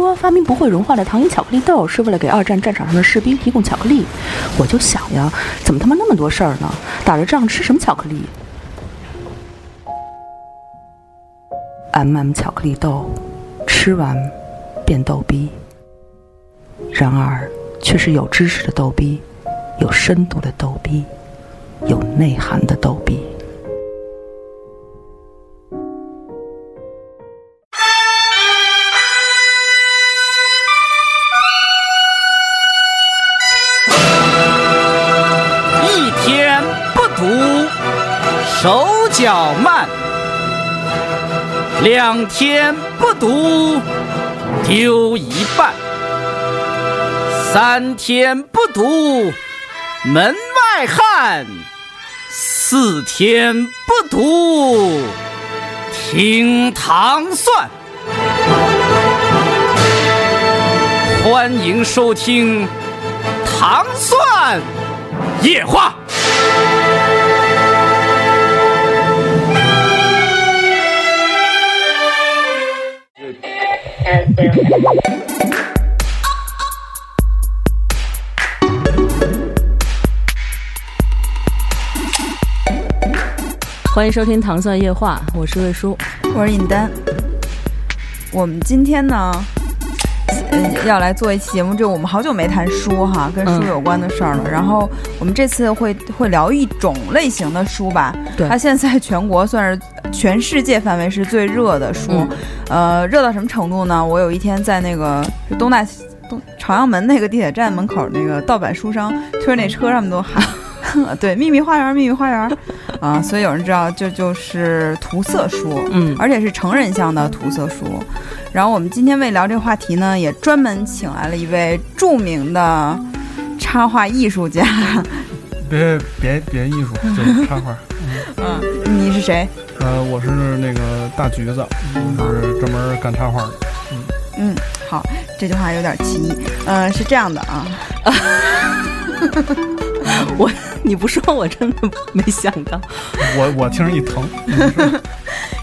说发明不会融化的糖衣巧克力豆是为了给二战战场上的士兵提供巧克力。我就想呀，怎么他妈那么多事儿呢？打着仗吃什么巧克力？M M 巧克力豆，吃完变逗逼。然而，却是有知识的逗逼，有深度的逗逼，有内涵的逗逼。手脚慢；两天不读，丢一半；三天不读，门外汉；四天不读，听糖蒜。欢迎收听《糖蒜夜话》。欢迎收听《糖蒜夜话》，我是魏叔。我是尹丹。我们今天呢，要来做一期节目，就我们好久没谈书哈，跟书嗯有关的事儿了。然后我们这次会会聊一种类型的书吧，对它现在在全国算是全世界范围是最热的书。嗯呃，热到什么程度呢？我有一天在那个东大东朝阳门那个地铁站门口那个盗版书商推着那车，上面都喊。对，秘密花园，秘密花园，啊，所以有人知道这就是涂色书，嗯而且是成人向的涂色书。然后我们今天为聊这个话题呢，也专门请来了一位著名的插画艺术家。别别别艺术，就是插画。嗯，你是谁？呃，我是那个大橘子，就是专门干插画的。嗯嗯，好，这句话有点歧义。嗯、是这样的啊，我你不说，我真的没想到。我我听着一疼，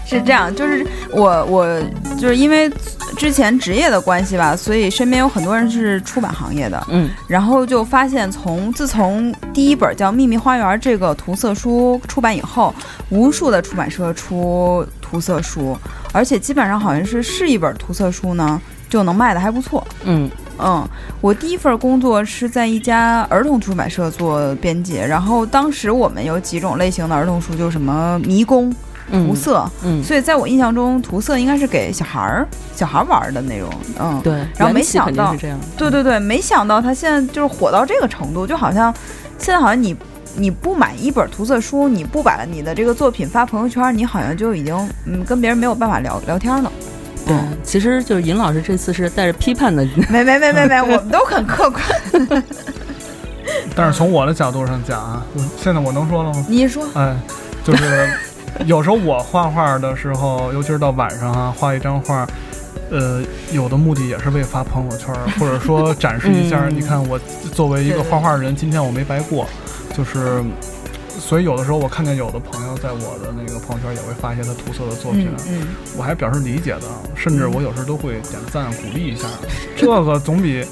是这样，就是我我就是因为之前职业的关系吧，所以身边有很多人是出版行业的。嗯然后就发现从，自从第一本叫《秘密花园》这个涂色书出版以后，无数的出版社出涂色书，而且基本上好像是是一本涂色书呢，就能卖的还不错。嗯嗯，我第一份工作是在一家儿童出版社做编辑，然后当时我们有几种类型的儿童书，就是什么迷宫、嗯涂色，嗯，所以在我印象中，涂色应该是给小孩儿小孩儿玩的那种。嗯，对，然后没想到是这样。对对对，没想到他现在就是火到这个程度，就好像现在好像你你不买一本涂色书，你不把你的这个作品发朋友圈，你好像就已经嗯跟别人没有办法聊聊天了。对，其实就是尹老师这次是带着批判的，没没没没没，我们都很客观。但是从我的角度上讲啊，我现在我能说了吗？你说，哎，就是有时候我画画的时候，尤其是到晚上啊，画一张画。呃，有的目的也是为发朋友圈，或者说展示一下。嗯你看，我作为一个画画人，今天我没白过，就是，所以有的时候我看见有的朋友在我的那个朋友圈也会发一些他涂色的作品，嗯嗯，我还表示理解的，甚至我有时都会点赞鼓励一下，这个总比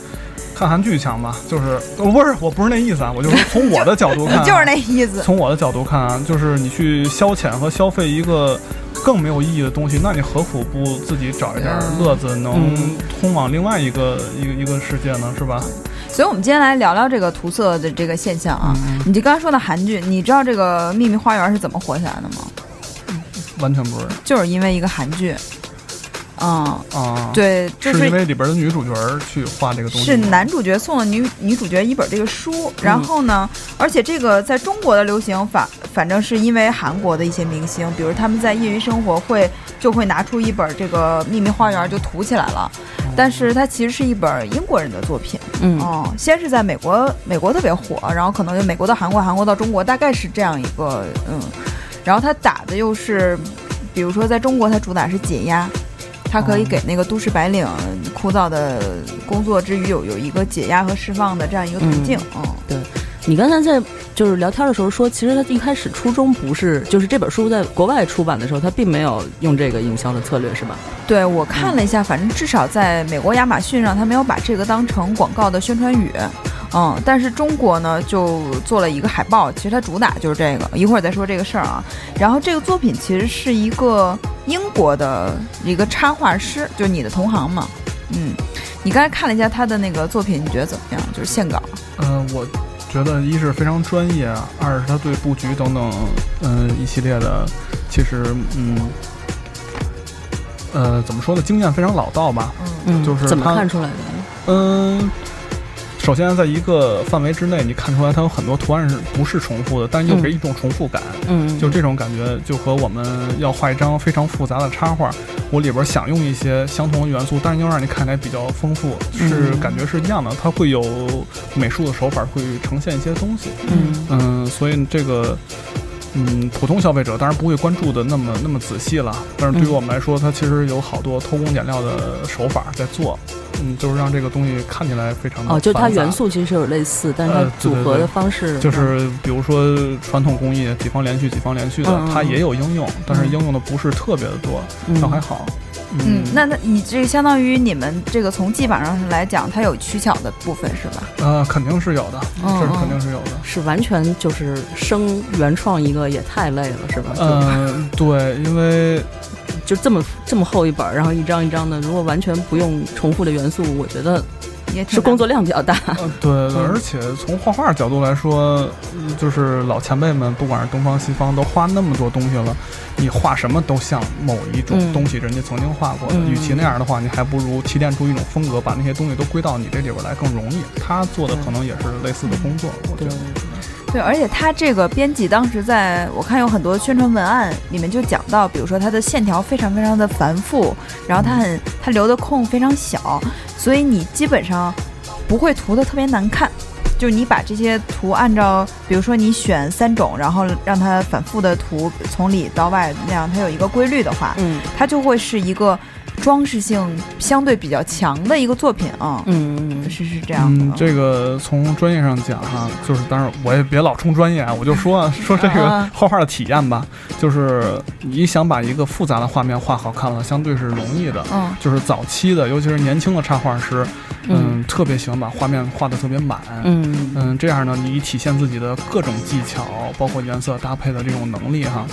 看韩剧强吧？就是呃不是，我不是那意思啊，我就是从我的角度看、啊，就是那意思。从我的角度看啊，就是你去消遣和消费一个更没有意义的东西，那你何苦不自己找一点乐子，能嗯通往另外一个一个一个世界呢？是吧？所以，我们今天来聊聊这个涂色的这个现象啊。嗯。你就刚才说的韩剧，你知道这个《秘密花园》是怎么火起来的吗？完全不是。就是因为一个韩剧。嗯，啊，，对，就是因为里边的女主角儿去画这个东西是，男主角送了女女主角一本这个书，嗯。然后呢，而且这个在中国的流行反反正是因为韩国的一些明星，比如他们在业余生活会就会拿出一本这个《秘密花园》就涂起来了，但是它其实是一本英国人的作品。嗯。哦，先是在美国，美国特别火，然后可能就美国到韩国，韩国到中国，大概是这样一个嗯，然后它打的又是，比如说在中国它主打是解压，它可以哦给那个都市白领枯燥的工作之余有有一个解压和释放的这样一个途径，嗯，你刚才在就是聊天的时候说，其实他一开始初衷不是，就是这本书在国外出版的时候，他并没有用这个营销的策略，是吧？对我看了一下，反正至少在美国亚马逊上，他没有把这个当成广告的宣传语。嗯，但是中国呢，就做了一个海报，其实它主打就是这个。一会儿再说这个事儿啊。然后这个作品其实是一个英国的一个插画师，就是你的同行嘛。嗯，你刚才看了一下他的那个作品，你觉得怎么样？就是线稿。嗯，我觉得一是非常专业，二是他对布局等等，嗯，一系列的，其实，嗯，呃，怎么说呢？经验非常老道吧。嗯，就是怎么看出来的？嗯，首先在一个范围之内，你看出来它有很多图案是不是重复的，但又给一种重复感。嗯，就这种感觉，就和我们要画一张非常复杂的插画，我里边想用一些相同的元素，但是又让你看起来比较丰富，是嗯感觉是一样的。它会有美术的手法，会呈现一些东西。嗯嗯，所以这个，嗯，普通消费者当然不会关注的那么那么仔细了，但是对于嗯我们来说，它其实有好多偷工减料的手法在做，嗯，就是让这个东西看起来非常的哦，就是它元素其实是有类似，但是呃它组合对对对的方式就是比如说传统工艺几方连续几方连续的，它也有应用，但是嗯应用的不是特别的多，嗯倒还好。嗯，那那你这个相当于你们这个从技法上来讲，它有取巧的部分是吧？呃，肯定是有的，嗯这是肯定是有的。是完全就是生原创一个也太累了，是吧？就嗯，对，因为就这么这么厚一本儿，然后一张一张的，如果完全不用重复的元素，我觉得也挺是工作量比较大。呃，对，嗯而且从画画角度来说，嗯就是老前辈们，不管是东方西方，都画那么多东西了，你画什么都像某一种嗯东西，人家曾经画过的。嗯与其那样的话，你还不如提炼出一种风格，把那些东西都归到你这里边来更容易。他做的可能也是类似的工作，我觉得。对，而且他这个编辑当时在我看有很多宣传文案里面就讲到，比如说它的线条非常非常的繁复，然后它很它留的空非常小，所以你基本上不会涂的特别难看。就是你把这些图按照，比如说你选三种，然后让它反复的涂从里到外那样，它有一个规律的话，嗯它就会是一个装饰性相对比较强的一个作品啊。嗯嗯是是这样的。嗯，这个从专业上讲哈、就是当然我也别老冲专业啊，我就说啊说这个啊画画的体验吧，就是你想把一个复杂的画面画好看了，相对是容易的。嗯就是早期的，尤其是年轻的插画师，嗯，特别喜欢把画面画得特别满。嗯嗯，这样呢，你体现自己的各种技巧，包括颜色搭配的这种能力哈，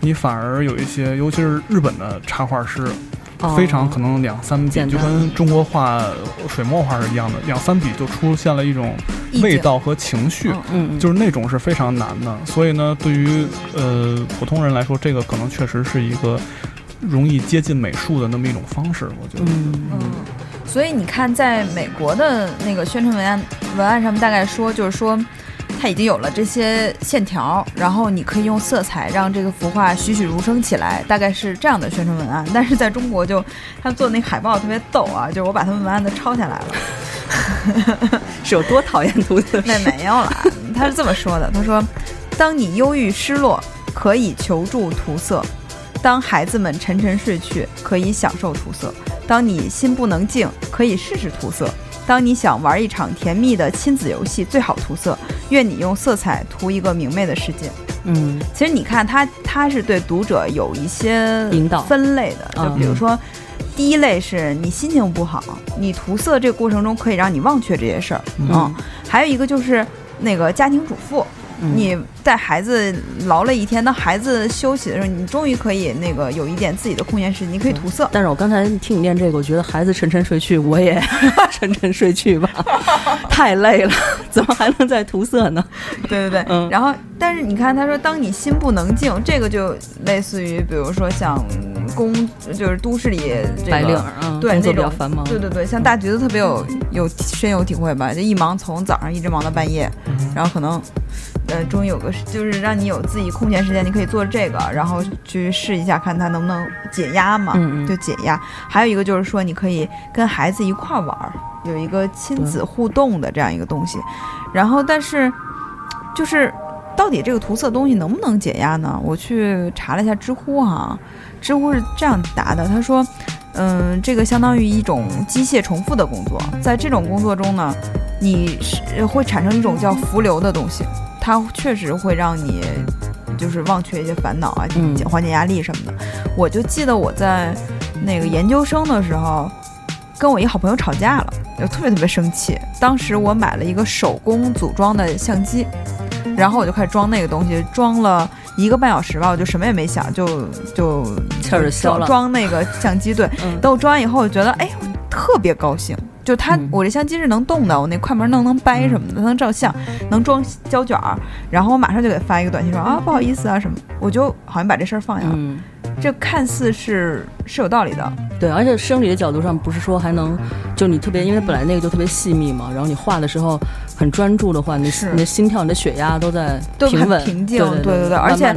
你反而有一些，尤其是日本的插画师，哦非常可能两三笔就跟中国画水墨画是一样的，两三笔就出现了一种味道和情绪。嗯嗯，就是那种是非常难的，所以呢，对于呃普通人来说，这个可能确实是一个容易接近美术的那么一种方式，我觉得。嗯嗯，所以你看，在美国的那个宣传文案文案上面，大概说就是说，它已经有了这些线条，然后你可以用色彩让这个幅画栩栩如生起来，大概是这样的宣传文案。但是在中国就，他做那海报特别逗啊，就是我把他们文案都抄下来了。是有多讨厌涂色那没有啦，他是这么说的：他说，当你忧郁失落，可以求助涂色；当孩子们沉沉睡去，可以享受涂色；当你心不能静，可以试试涂色；当你想玩一场甜蜜的亲子游戏，最好涂色。愿你用色彩涂一个明媚的世界。嗯其实你看他，他是对读者有一些引导分类的，就嗯比如说。第一类是你心情不好，你涂色这个过程中可以让你忘却这些事儿，嗯，还有一个就是那个家庭主妇，嗯你带孩子劳累一天，当孩子休息的时候，你终于可以那个有一点自己的空闲时间，你可以涂色。但是我刚才听你念这个，我觉得孩子沉沉睡去，我也 沉沉睡去吧，太累了，怎么还能再涂色呢？对对对，嗯。然后但是你看他说，当你心不能静，这个就类似于比如说像工就是都市里这个白领儿，嗯，对工作那种比较繁忙，对对对，像大橘子特别有有深有体会吧，就一忙从早上一直忙到半夜，然后可能，呃，终于有个就是让你有自己空闲时间，你可以做这个，然后去试一下看它能不能解压嘛，嗯嗯就解压。还有一个就是说，你可以跟孩子一块儿玩儿，有一个亲子互动的这样一个东西。然后，但是就是到底这个涂色东西能不能解压呢？我去查了一下知乎哈、知乎是这样答的，他说。嗯，这个相当于一种机械重复的工作，在这种工作中呢，你是会产生一种叫浮流的东西，它确实会让你就是忘却一些烦恼啊，缓解压力什么的。我就记得我在那个研究生的时候，跟我一好朋友吵架了，就特别特别生气。当时我买了一个手工组装的相机，然后我就开始装那个东西，装了一个半小时吧，我就什么也没想，就就气儿就消了装装那个相机。对，嗯等我装完以后，我觉得哎，我特别高兴。就它，嗯。我这相机是能动的，我那快门能能掰什么的，它能照相，能装胶卷儿。然后我马上就给发一个短信说啊，不好意思啊什么，我就好像把这事儿放下了。嗯，这看似是是有道理的，对，而且生理的角度上，不是说还能，就你特别，因为本来那个就特别细密嘛，然后你画的时候很专注的话，你是。你的心跳、你的血压都在都很平稳、平静对对对而且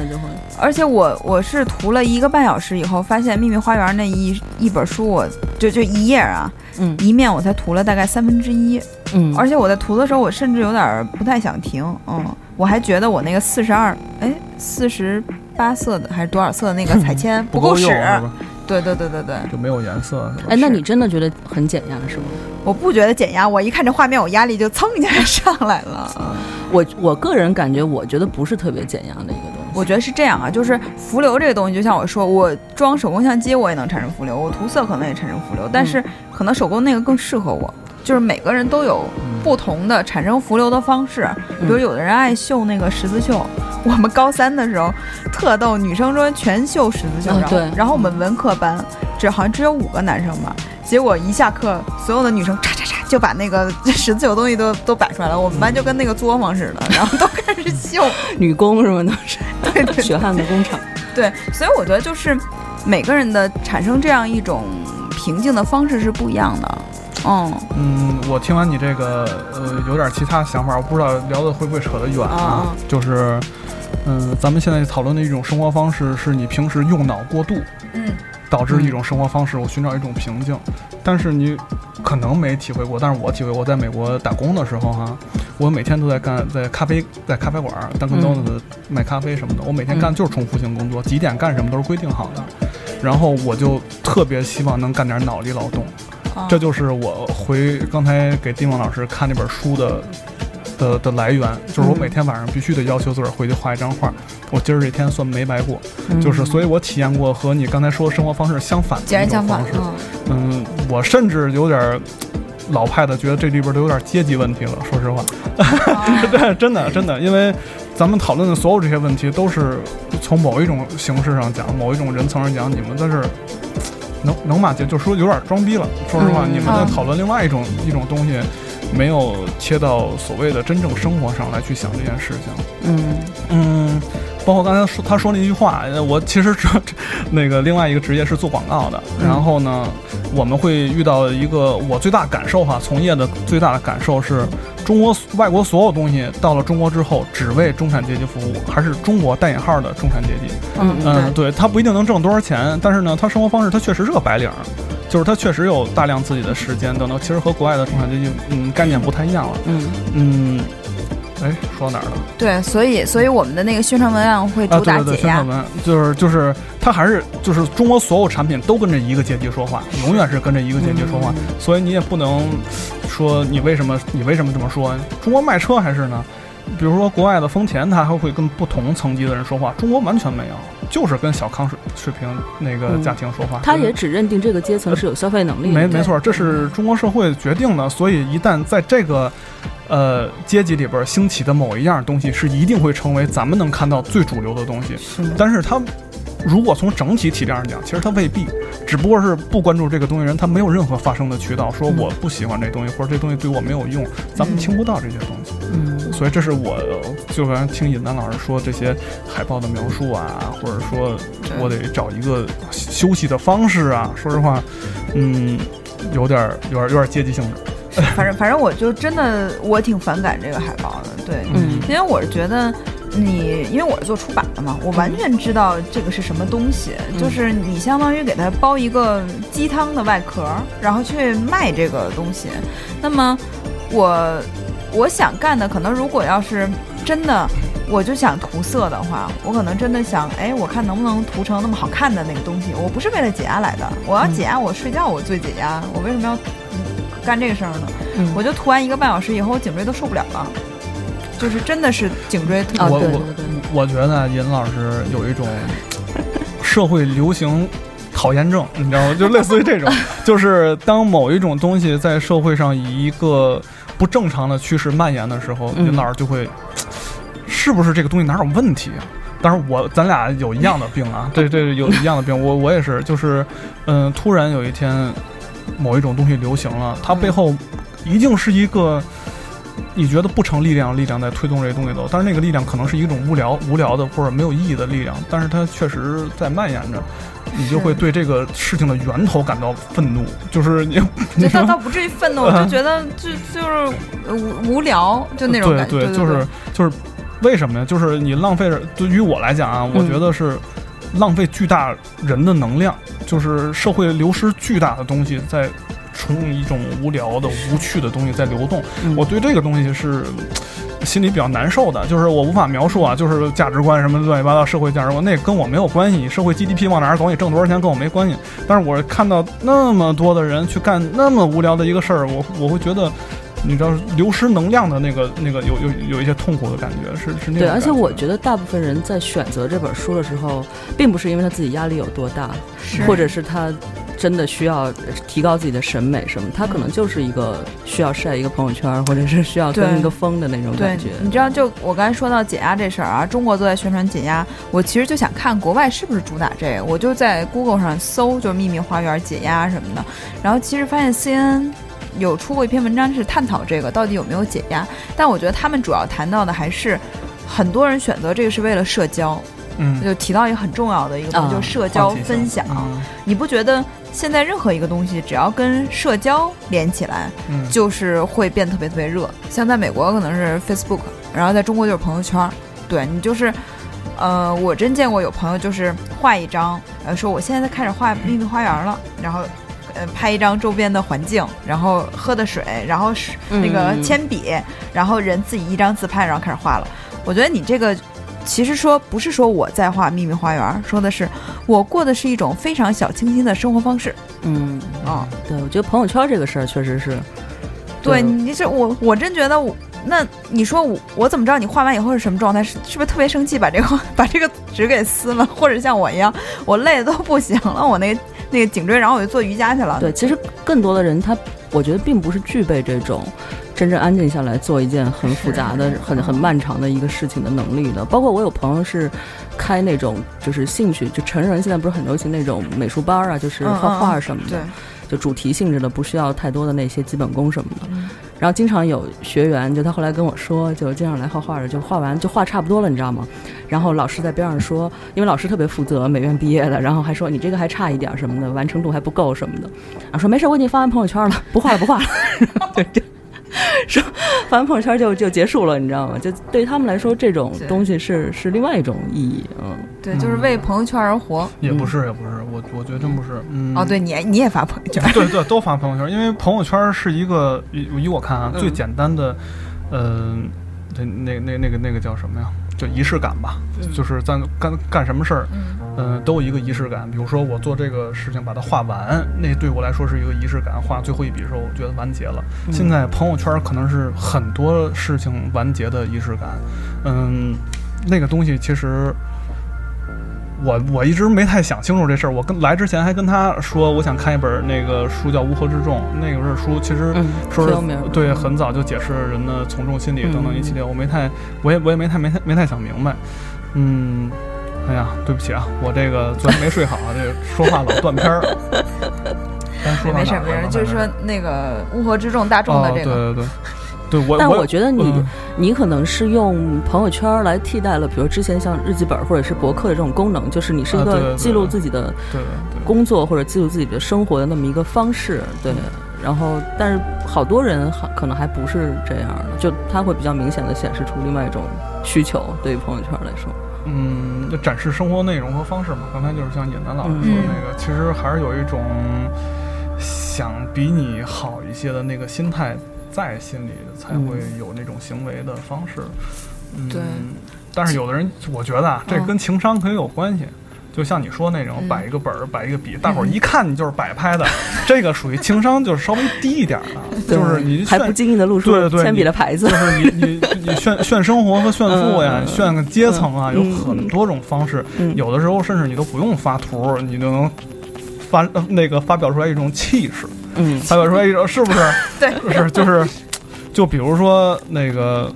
而且我我是涂了一个半小时以后，发现《秘密花园》那一一本书我，就就一页啊，嗯一面我才涂了大概三分之一，嗯，而且我在涂的时候，我甚至有点儿不太想停，嗯，我还觉得我那个四十二，哎，四十八色的还是多少色的那个彩铅不够使？对对对对对，就没有颜色？哎，那你真的觉得很减压是吗？我不觉得减压，我一看这画面，我压力就蹭一下上来了。我我个人感觉，我觉得不是特别减压的一个。我觉得是这样啊，就是浮流这个东西，就像我说，我装手工相机我也能产生浮流，我涂色可能也产生浮流，但是可能手工那个更适合我。就是每个人都有不同的产生浮流的方式，比如有的人爱绣那个十字绣，我们高三的时候特逗，女生说全绣十字绣，然后我们文科班只好像只有五个男生吧，结果一下课，所有的女生就把那个十字绣东西都都摆出来了，我们班就跟那个作坊似的，然后都开始绣，女工什么都，是对对 血汗的工厂。对，所以我觉得就是每个人的产生这样一种平静的方式是不一样的。嗯嗯，我听完你这个，呃，有点其他想法，我不知道聊的会不会扯得远啊。啊就是，嗯、咱们现在讨论的一种生活方式，是你平时用脑过度嗯导致一种生活方式，我寻找一种平静。但是你可能没体会过，但是我体会过，我在美国打工的时候哈，我每天都在干，在咖啡在咖啡馆当个 donuts 卖咖啡什么的，我每天干就是重复性工作，几点干什么都是规定好的。然后我就特别希望能干点脑力劳动，啊这就是我回刚才给丁梦老师看那本书的的的来源，就是我嗯每天晚上必须得要求自个儿回去画一张画，我今儿这天算没白过。嗯就是，所以我体验过和你刚才说生活方式相反的截然一种相反方式。。嗯嗯，我甚至有点儿老派的，觉得这里边都有点阶级问题了。说实话，对，真的真的，因为咱们讨论的所有这些问题，都是从某一种形式上讲，某一种人层上讲，你们在这儿能能骂街，就说有点装逼了。说实话，嗯你们在讨论另外一种一种东西，没有切到所谓的真正生活上来去想这件事情。嗯。嗯，包括刚才说他说那句话，呃我其实这那个另外一个职业是做广告的，嗯。然后呢，我们会遇到一个我最大感受哈，从业的最大的感受是，中国外国所有东西到了中国之后，只为中产阶级服务，还是中国带引号的中产阶级。嗯嗯，对他不一定能挣多少钱，但是呢，他生活方式他确实是个白领儿，就是他确实有大量自己的时间等等，其实和国外的中产阶级嗯概念不太一样了。嗯嗯，哎，说到哪儿了？对，所以所以我们的那个宣传文案会啊，主打对对对，宣传。文就是就是，它还是就是中国所有产品都跟着一个阶级说话，永远是跟着一个阶级说话，所以你也不能说你为什么你为什么这么说？中国卖车还是呢？比如说国外的丰田，它还会跟不同层级的人说话，中国完全没有，就是跟小康水水平那个嗯家庭说话。他也只认定这个阶层是有消费能力的。没没错，这是中国社会决定的，所以一旦在这个呃阶级里边兴起的某一样东西，是一定会成为咱们能看到最主流的东西。是但是它如果从整体体量上讲，其实他未必，只不过是不关注这个东西人，他没有任何发声的渠道，说嗯我不喜欢这东西，或者这东西对我没有用，咱们听不到这些东西。嗯所以这是我就刚才听尹丹老师说这些海报的描述啊，或者说我得找一个休息的方式啊。说实话，嗯，有点儿有点儿有点儿阶级性质。反正反正我就真的我挺反感这个海报的，对，嗯因为我是觉得你，因为我是做出版的嘛，我完全知道这个是什么东西，嗯就是你相当于给它包一个鸡汤的外壳，然后去卖这个东西。那么我我想干的，可能如果要是真的。我就想涂色的话，我可能真的想，哎，我看能不能涂成那么好看的那个东西。我不是为了解压来的，我要解压，我睡觉我最解压。我为什么要嗯干这个事儿呢，嗯我就涂完一个半小时以后，我颈椎都受不了了，就是真的是颈椎特啊，我我我觉得尹老师有一种 社会流行讨厌症，你知道吗？就类似于这种，就是当某一种东西在社会上以一个不正常的趋势蔓延的时候，嗯。尹老师就会，是不是这个东西哪有问题啊？当然我咱俩有一样的病啊，对对，有一样的病，我我也是，就是，嗯、突然有一天某一种东西流行了，它背后一定是一个你觉得不成力量力量在推动这些东西走，但是那个力量可能是一种无聊无聊的或者没有意义的力量，但是它确实在蔓延着，你就会对这个事情的源头感到愤怒，就是你就倒倒不至于愤怒，我就觉得就就是呃无无聊，就那种感觉。对对，就是就是为什么呀？就是你浪费着，对于我来讲啊，我嗯觉得是浪费巨大人的能量，就是社会流失巨大的东西在。从一种无聊的、无趣的东西在流动，嗯。我对这个东西是心里比较难受的，就是我无法描述啊，就是价值观什么乱七八糟，社会价值观那跟我没有关系，社会 GDP 往哪儿走，你挣多少钱跟我没关系。但是我看到那么多的人去干那么无聊的一个事儿，我我会觉得，你知道流失能量的那个那个有有有一些痛苦的感觉，是是那种对，而且我觉得大部分人在选择这本书的时候，并不是因为他自己压力有多大，或者是他真的需要提高自己的审美什么，他可能就是一个需要晒一个朋友圈，或者是需要跟一个风的那种感觉。，你知道，就我刚才说到减压这事儿啊，中国都在宣传减压，我其实就想看国外是不是主打这个，我就在 Google 上搜，就是秘密花园解压什么的，然后其实发现 CNN 有出过一篇文章是探讨这个到底有没有解压，但我觉得他们主要谈到的还是很多人选择这个是为了社交，嗯，就提到一个很重要的一个东西，啊就是社交分享。嗯你不觉得现在任何一个东西只要跟社交连起来，嗯，就是会变特别特别热。像在美国可能是 Facebook，然后在中国就是朋友圈儿。对你就是，呃，我真见过有朋友就是画一张，呃，说我现在开始画秘密花园了，然后。呃，拍一张周边的环境，然后喝的水，然后是那个嗯铅笔，然后人自己一张自拍，然后开始画了。我觉得你这个其实说不是说我在画秘密花园，说的是我过的是一种非常小清新的生活方式嗯，哦。对，我觉得朋友圈这个事儿确实是，对，你这我我真觉得我，那你说我我怎么知道你画完以后是什么状态？是是不是特别生气，把这个 把这个纸给撕了，或者像我一样，我累的都不行了，我那个那个颈椎，然后我就做瑜伽去了。对，其实更多的人他，我觉得并不是具备这种真正安静下来做一件很复杂的、很很漫长的一个事情的能力的。包括我有朋友是开那种就是兴趣，就成人现在不是很流行那种美术班啊，就是嗯画画什么的，对，就主题性质的，不需要太多的那些基本功什么的。嗯然后经常有学员，就他后来跟我说，就经常来画画的，就画完就画差不多了，你知道吗？然后老师在边上说，因为老师特别负责，美院毕业的，然后还说你这个还差一点什么的，完成度还不够什么的。然后说没事，我已经发完朋友圈了，不画了不画了。说发完朋友圈就就结束了，你知道吗？就对他们来说，这种东西是是另外一种意义，嗯。对，就是为朋友圈而活。也不是也不是，我我觉得真不是，嗯，哦，对，你你也发朋友圈，对对，都发朋友圈，因为朋友圈是一个以以我看啊嗯最简单的，嗯、这那那那个那个叫什么呀？就仪式感吧，就是在干干什么事儿，嗯嗯、都有一个仪式感。比如说我做这个事情把它画完，那对我来说是一个仪式感。画最后一笔的时候，我觉得完结了。现在朋友圈可能是很多事情完结的仪式感，嗯，那个东西其实。我我一直没太想清楚这事儿。我跟来之前还跟他说，我想看一本那个书叫《乌合之众》，那个是书，其实嗯说是对很早就解释人的从众心理等等一系列，我没太，我也我也没太没太没太想明白。嗯，哎呀，对不起啊，我这个昨天没睡好，这个说话老断片儿。没事没事，儿就是说那个乌合之众大众的哦，这个，对对对，对我但我我觉得你嗯。你可能是用朋友圈来替代了，比如之前像日记本或者是博客的这种功能，就是你是一个记录自己的对对工作或者记录自己的生活的那么一个方式，对。然后，但是好多人还可能还不是这样的，就他会比较明显的显示出另外一种需求，对于朋友圈来说，嗯，就展示生活内容和方式嘛。刚才就是像尹楠老师说的那个，其实还是有一种想比你好一些的那个心态在心里，才会有那种行为的方式。嗯，对。但是有的人，我觉得啊，这嗯跟情商可以有关系。就像你说那种嗯摆一个本儿，摆一个笔，大伙儿一看你就是摆拍的，这个属于情商就是稍微低一点儿的，就是你还不炫经意的露出对对铅笔的牌子就。是你你你炫 炫生活和炫富呀，嗯炫个阶层啊，有嗯很多种方式。嗯有的时候甚至你都不用发图，你就能发呃那个发表出来一种气势，嗯发表出来一种是不是？对，是就是，就比如说那个。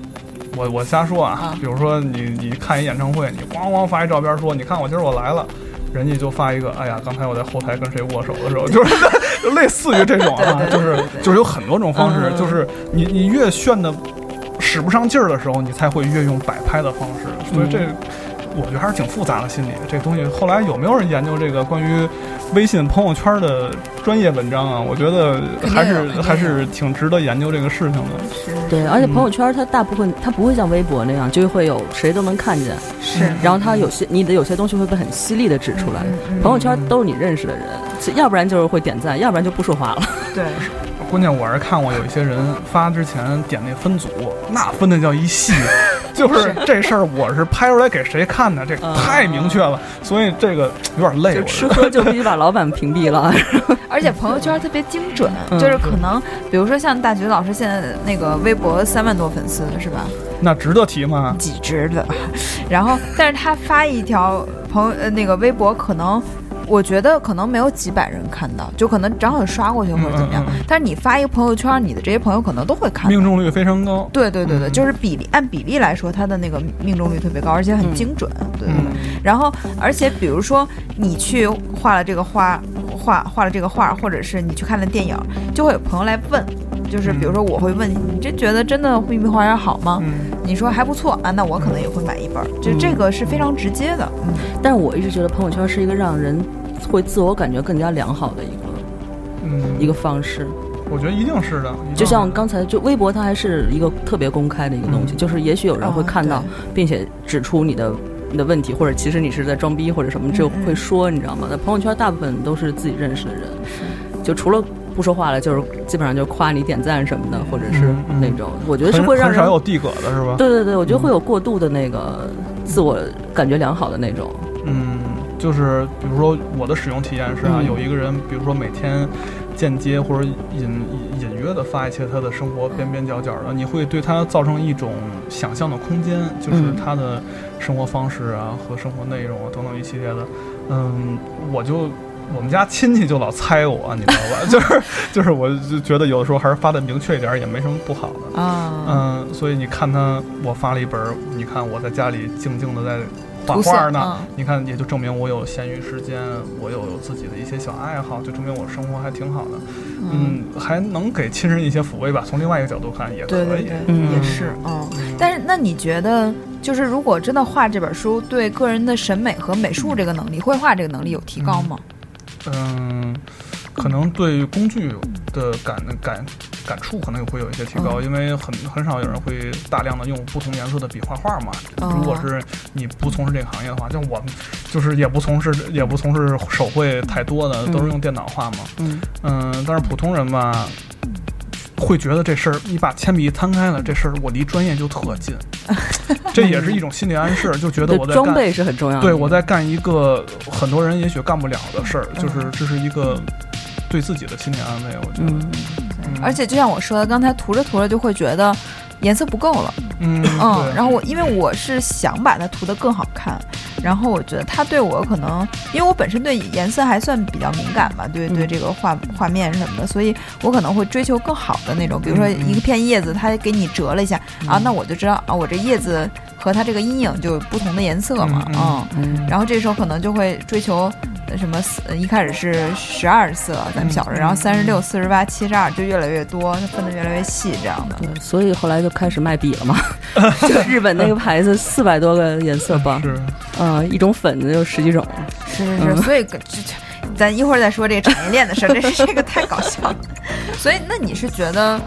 我我瞎说啊啊，比如说你你看一演唱会，你咣咣发一照片说，你看我今儿我来了，人家就发一个，哎呀，刚才我在后台跟谁握手的时候，就是 就类似于这种啊，就是就是有很多种方式，嗯就是你你越炫的使不上劲儿的时候，你才会越用摆拍的方式，所以这。我觉得还是挺复杂的心理，这个东西后来有没有人研究这个关于微信朋友圈的专业文章啊？我觉得还是还是挺值得研究这个事情的。对，而且朋友圈它大部分它不会像微博那样，就会有谁都能看见，是，然后它有些你的有些东西会被很犀利的指出来。朋友圈都是你认识的人，要不然就是会点赞，要不然就不说话了。对，关键我是看过有一些人发之前点那分组，那分的叫一细，就是这事儿我是拍出来给谁看的，这嗯太明确了，所以这个有点累。吃喝就必须把老板屏蔽了。而且朋友圈特别精准，嗯就是可能，比如说像大菊老师现在那个微博三万多粉丝是吧？那值得提吗？几值得，然后但是他发一条朋友呃那个微博，可能我觉得可能没有几百人看到，就可能正好刷过去或者怎么样。嗯嗯嗯但是你发一个朋友圈，你的这些朋友可能都会看到。命中率非常高。对对对对，嗯就是比例按比例来说，它的那个命中率特别高，而且很精准。对对对。嗯然后，而且比如说你去画了这个画，画画了这个画，或者是你去看了电影，就会有朋友来问，就是比如说我会问你，你真觉得真的《秘密花园》好吗？嗯，你说还不错啊，那我可能也会买一本儿，就这个是非常直接的。嗯，但是我一直觉得朋友圈是一个让人会自我感觉更加良好的一个嗯，一个方式。我觉得一定是的。就像刚才就微博，它还是一个特别公开的一个东西，嗯就是也许有人会哦看到，对并且指出你的你的问题，或者其实你是在装逼或者什么，就嗯会说，你知道吗？那朋友圈大部分都是自己认识的人，就除了不说话了，就是基本上就夸你点赞什么的，或者是嗯嗯那种，我觉得是会让人很少有地葛的是吧？对对对，我觉得会有过度的那个自我感觉良好的那种。嗯，就是比如说我的使用体验是啊，嗯有一个人，比如说每天间接或者隐隐约的发一些他的生活边边角角的，你会对他造成一种想象的空间，就是嗯他的生活方式啊和生活内容啊等等一系列的。嗯，我就。我们家亲戚就老猜我，你知道吧？就 是就是，我就觉得有的时候还是发的明确一点，也没什么不好的。啊，嗯，所以你看他，我发了一本儿，你看我在家里静静的在画画呢，嗯你看也就证明我有闲余时间，我有自己的一些小爱好，就证明我生活还挺好的。嗯，还能给亲人一些抚慰吧。从另外一个角度看也可以。对对对，嗯也是，嗯。嗯但是，那你觉得，就是如果真的画这本书，对个人的审美和美术这个能力、绘画这个能力有提高吗？嗯，可能对工具的感感感触可能也会有一些提高，嗯因为很很少有人会大量的用不同颜色的笔画画嘛。哦如果是你不从事这个行业的话，像我们就是也不从事也不从事手绘太多的，都是用电脑画嘛。嗯嗯，但是普通人吧。会觉得这事儿，你把铅笔一摊开了，这事儿我离专业就特近，这也是一种心理暗示，就觉得我在干装备是很重要的。对，我在干一个很多人也许干不了的事儿，就是这是一个对自己的心理安慰，我觉得。而且就像我说的，刚才涂着涂着就会觉得颜色不够了，嗯嗯，然后我因为我是想把它涂得更好看，然后我觉得它对我可能，因为我本身对颜色还算比较敏感嘛，对对嗯这个画画面什么的，所以我可能会追求更好的那种，比如说一个片叶子，它给你折了一下啊，那我就知道啊，我这叶子和它这个阴影就有不同的颜色嘛，嗯然后这时候可能就会追求呃什么一开始是十二色，咱们小时候，嗯然后三十六、四十八、七十二就越来越多，它分的越来越细，这样的。对，所以后来就开始卖笔了嘛，就日本那个牌子四百多个颜色吧，是。嗯，一种粉子就十几种，是是是，所以这这，咱一会儿再说这个产业链的事儿，这是这个太搞笑了。所以，那你是觉得，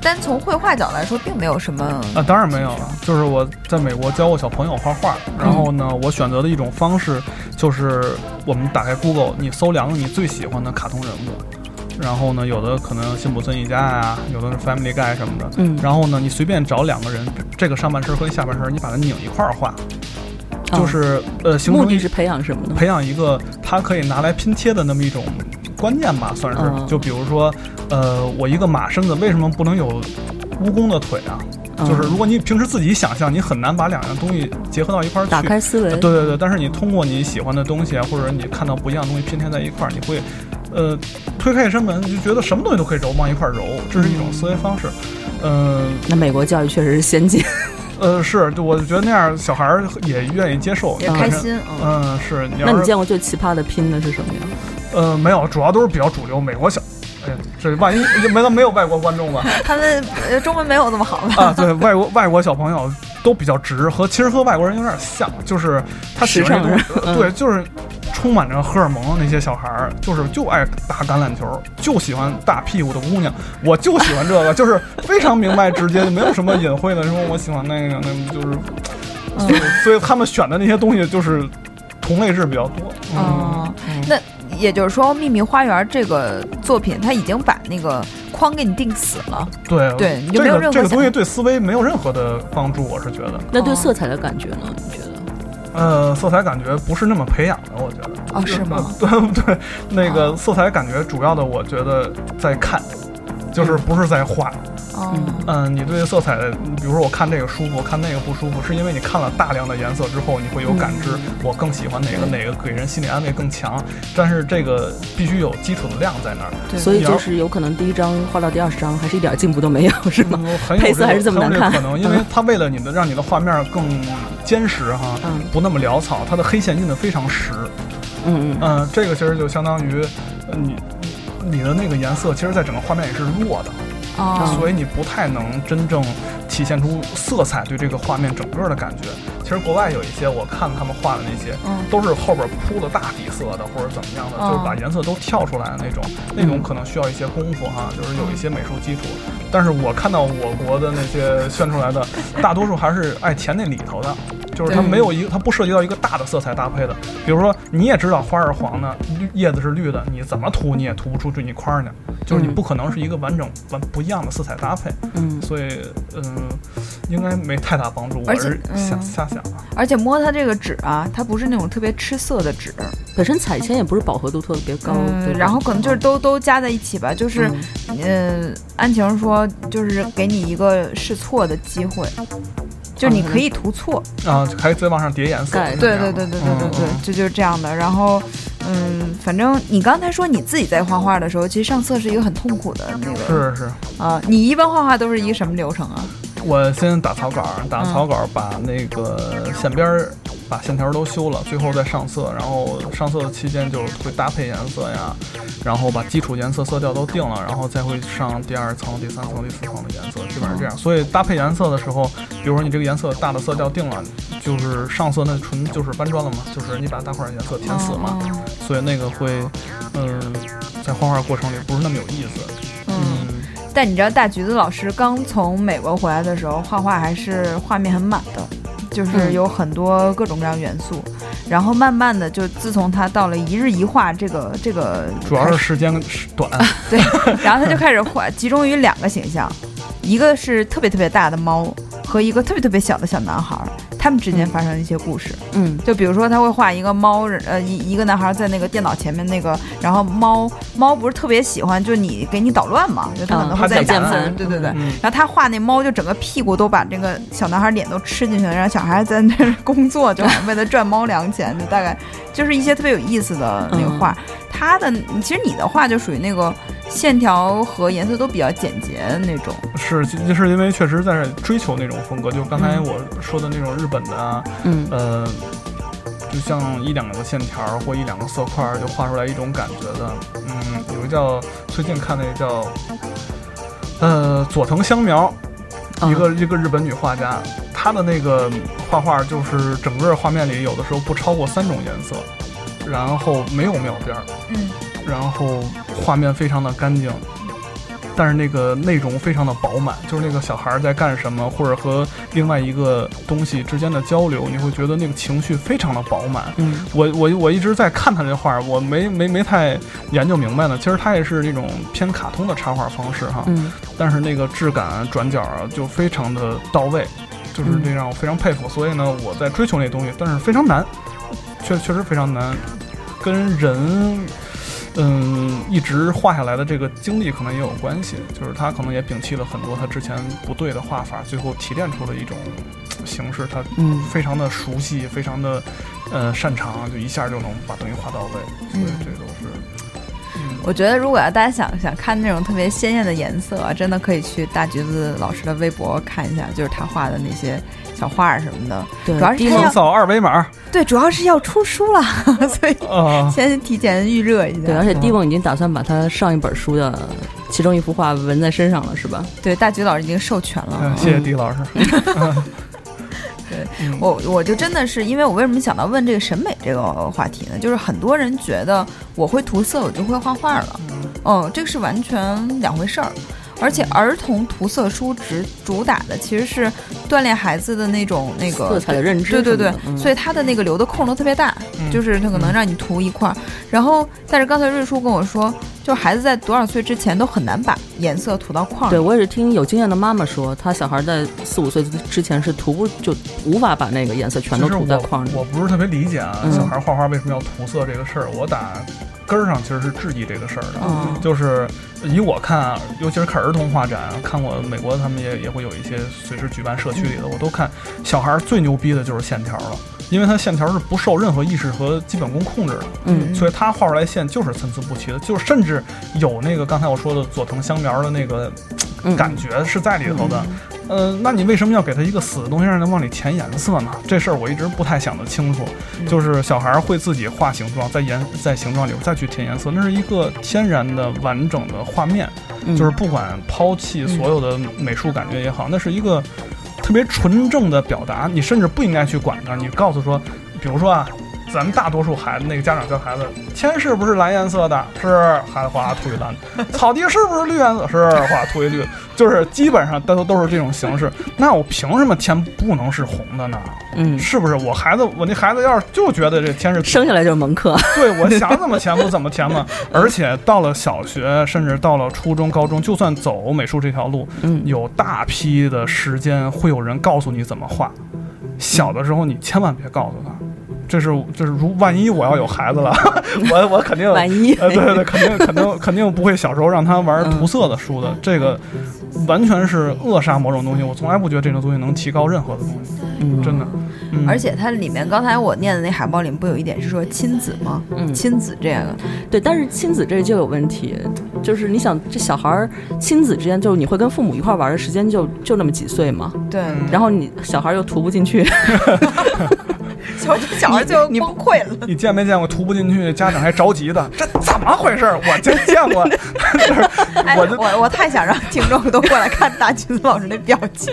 单从绘画角度来说，并没有什么啊，当然没有了。就是我在美国教过小朋友画画，然后呢，我选择的一种方式就是我们打开 Google，你搜两个你最喜欢的卡通人物，然后呢，有的可能辛普森一家啊，有的是 Family Guy 什么的，嗯，然后呢，你随便找两个人，这个上半身和下半身，你把它拧一块儿画，就是呃，形成一目的是培养什么呢？培养一个它可以拿来拼贴的那么一种观念吧，算是。嗯就比如说，呃，我一个马身子为什么不能有蜈蚣的腿啊？就是如果你平时自己想象，你很难把两样东西结合到一块儿去。打开思维，呃对对对，但是你通过你喜欢的东西啊，或者你看到不一样的东西拼贴在一块儿，你会，呃，推开一扇门，你就觉得什么东西都可以揉，往一块儿揉，这是一种思维方式。嗯、那美国教育确实是先进。呃，是，就我就觉得那样小孩儿也愿意接受，也开心。嗯，嗯，是。那你见过最奇葩的拼的是什么呀？呃，没有，主要都是比较主流。美国小，哎呀，这万一没咱没有外国观众吧？他们呃中文没有这么好吧？啊，对外国外国小朋友都比较直，和其实和外国人有点像，就是他喜欢对，就是充满着荷尔蒙的那些小孩儿，就是就爱打橄榄球，就喜欢大屁股的姑娘，我就喜欢这个，就是非常明白直接，就没有什么隐晦的说我喜欢那个，那就是，所以所以他们选的那些东西就是同类质比较多。嗯哦，嗯那也就是说，《秘密花园》这个作品，它已经把那个框给你定死了。对对你就这没有任何这个东西对思维没有任何的帮助，我是觉得。那对哦色彩的感觉呢？你觉得？呃，色彩感觉不是那么培养的，我觉得。哦，是吗？对对，那个哦色彩感觉主要的，我觉得在看，就是不是在画。哦，嗯，你对色彩的，比如说我看这个舒服，看那个不舒服，是因为你看了大量的颜色之后，你会有感知，我更喜欢哪个，哪个给人心理安慰更强。但是这个必须有基础的量在那儿，对。所以就是有可能第一张画到第二十张还是一点进步都没有，是吗？嗯很有这个配色还是这么很有可能，因为它为了你的让你的画面更坚实哈，嗯。不那么潦草，它的黑线印的非常实。嗯嗯。嗯，这个其实就相当于，呃你你的那个颜色，其实在整个画面也是弱的，哦，所以你不太能真正体现出色彩对这个画面整个的感觉。其实国外有一些我看他们画的那些，嗯。都是后边铺的大底色的，或者怎么样的，哦。就是把颜色都跳出来的那种，那种可能需要一些功夫哈，就是有一些美术基础。但是我看到我国的那些炫出来的，大多数还是爱填那里头的，就是它没有一个，它不涉及到一个大的色彩搭配的。比如说，你也知道花是黄的，绿叶子是绿的，你怎么涂你也涂不出这一块儿呢？就是你嗯不可能是一个完整完不一样的色彩搭配。嗯，所以，嗯，应该没太大帮助。我是瞎嗯瞎想啊。而且摸它这个纸啊，它不是那种特别吃色的纸，本身彩铅也不是饱和度特别高，嗯，对然后可能就是都都加在一起吧，就是嗯呃，安晴说就是给你一个试错的机会，就是你可以涂错，啊，就还再往上叠颜色。对对对对对对对嗯，这就是这样的。然后，嗯，反正你刚才说你自己在画画的时候，其实上色是一个很痛苦的那个是是，啊。你一般画画都是一个什么流程啊？我先打草稿，打草稿，把那个线边、把线条都修了，最后再上色。然后上色的期间就会搭配颜色呀，然后把基础颜色色调都定了，然后再会上第二层、第三层、第四层的颜色，基本上这样。所以搭配颜色的时候，比如说你这个颜色大的色调定了，就是上色那纯就是搬砖了嘛，就是你把大块颜色填死嘛。所以那个会，嗯、在画画过程里不是那么有意思。但你知道大橘子老师刚从美国回来的时候，画画还是画面很满的，就是嗯有很多各种各样的元素。然后慢慢的，就自从他到了一日一画这个这个主要是时间短。对，然后他就开始画，集中于两个形象，一个是特别特别大的猫和一个特别特别小的小男孩儿，他们之间发生的一些故事。嗯就比如说他会画一个猫，呃，一一个男孩在那个电脑前面那个，然后猫猫不是特别喜欢，就你给你捣乱嘛，就他可能嗯会在键打字盘对对对。嗯，然后他画那猫，就整个屁股都把这个小男孩脸都吃进去了，然后小孩在那儿工作，就为了赚猫粮钱，就大概就是一些特别有意思的那个画。他的其实你的画就属于那个线条和颜色都比较简洁的那种，是，就是因为确实在追求那种风格，就刚才我说的那种日本的啊，嗯。呃，就像一两个线条或一两个色块就画出来一种感觉的。嗯，有个叫最近看那个叫呃佐藤香苗，啊。一个一个日本女画家，她的那个画画就是整个画面里有的时候不超过三种颜色，然后没有描边儿，嗯，然后画面非常的干净，但是那个内容非常的饱满，就是那个小孩在干什么，或者和另外一个东西之间的交流，你会觉得那个情绪非常的饱满。嗯我我我一直在看他这画，我没没没太研究明白呢。其实他也是那种偏卡通的插画方式哈，嗯但是那个质感、转角啊就非常的到位，就是这让我非常佩服。所以呢，我在追求那东西，但是非常难，确确实非常难，跟人。嗯，一直画下来的这个经历可能也有关系，就是他可能也摒弃了很多他之前不对的画法，最后提炼出了一种形式，他嗯非常的熟悉，非常的呃擅长，就一下就能把东西画到位，所以这都是。嗯。我觉得如果要大家想想看那种特别鲜艳的颜色啊，真的可以去大橘子老师的微博看一下，就是他画的那些小画儿什么的。对，主要是要扫二维码对，主要是要出书了，所以啊，先提前预热一下对，而。且蒂翁已经打算把他上一本书的其中一幅画纹在身上了，是吧？对，大菊老师已经授权了。嗯谢谢迪老师。对嗯，我我就真的是，因为我为什么想到问这个审美这个话题呢？就是很多人觉得我会涂色，我就会画画了，嗯，这个是完全两回事儿。而且儿童涂色书只主打的其实是锻炼孩子的那种那个色彩的认知对对对所以它的那个留的空都特别大，嗯。就是它可能让你涂一块儿。然后，但是刚才瑞叔跟我说，就孩子在多少岁之前都很难把颜色涂到框里。对我也是听有经验的妈妈说，她小孩在四五岁之前是涂不就无法把那个颜色全都涂在框里。我我不是特别理解啊，嗯小孩画画为什么要涂色这个事儿，我打根儿上其实是质疑这个事儿的。嗯就是以我看啊，尤其是看儿童画展，看过美国他们也也会有一些随时举办社区里的，我都看小孩儿最牛逼的就是线条了，因为它线条是不受任何意识和基本功控制的，嗯所以它画出来线就是参差不齐的，就是甚至有那个刚才我说的佐藤香苗的那个嗯感觉是在里头的。呃，那你为什么要给他一个死的东西，让他往里填颜色呢？这事儿我一直不太想得清楚。就是小孩儿会自己画形状，在颜在形状里边再去填颜色，那是一个天然的完整的画面。嗯就是不管抛弃所有的美术感觉也好，那是一个特别纯正的表达。你甚至不应该去管它，你告诉说，比如说啊。咱们大多数孩子，那个家长教孩子，天是不是蓝颜色的？是，孩子画涂一蓝。草地是不是绿颜色？是，画涂一绿。就是基本上都都是这种形式。那我凭什么天不能是红的呢？嗯，是不是？我孩子，我那孩子要是就觉得这天是生下来就是蒙课。对，我想怎么填我怎么填嘛。而且到了小学，甚至到了初中、高中，就算走美术这条路，嗯，有大批的时间会有人告诉你怎么画。小的时候，你千万别告诉他。这是这是如万一我要有孩子了，我我肯定万一。呃对对肯定肯定肯定不会小时候让他玩涂色的书的，这个完全是扼杀某种东西。我从来不觉得这种东西能提高任何的东西，嗯。真的。嗯、而且它里面刚才我念的那海报里面不有一点是说亲子吗？嗯。亲子这个，对，但是亲子这就有问题，就是你想这小孩儿亲子之间，就是你会跟父母一块玩的时间就就那么几岁嘛，对，然后你小孩又涂不进去，小小孩就你崩溃了。你见没见过涂不进去，家长还着急的，这怎么回事儿？我真见过，我我我太想让听众都过来看大橘子老师那表情，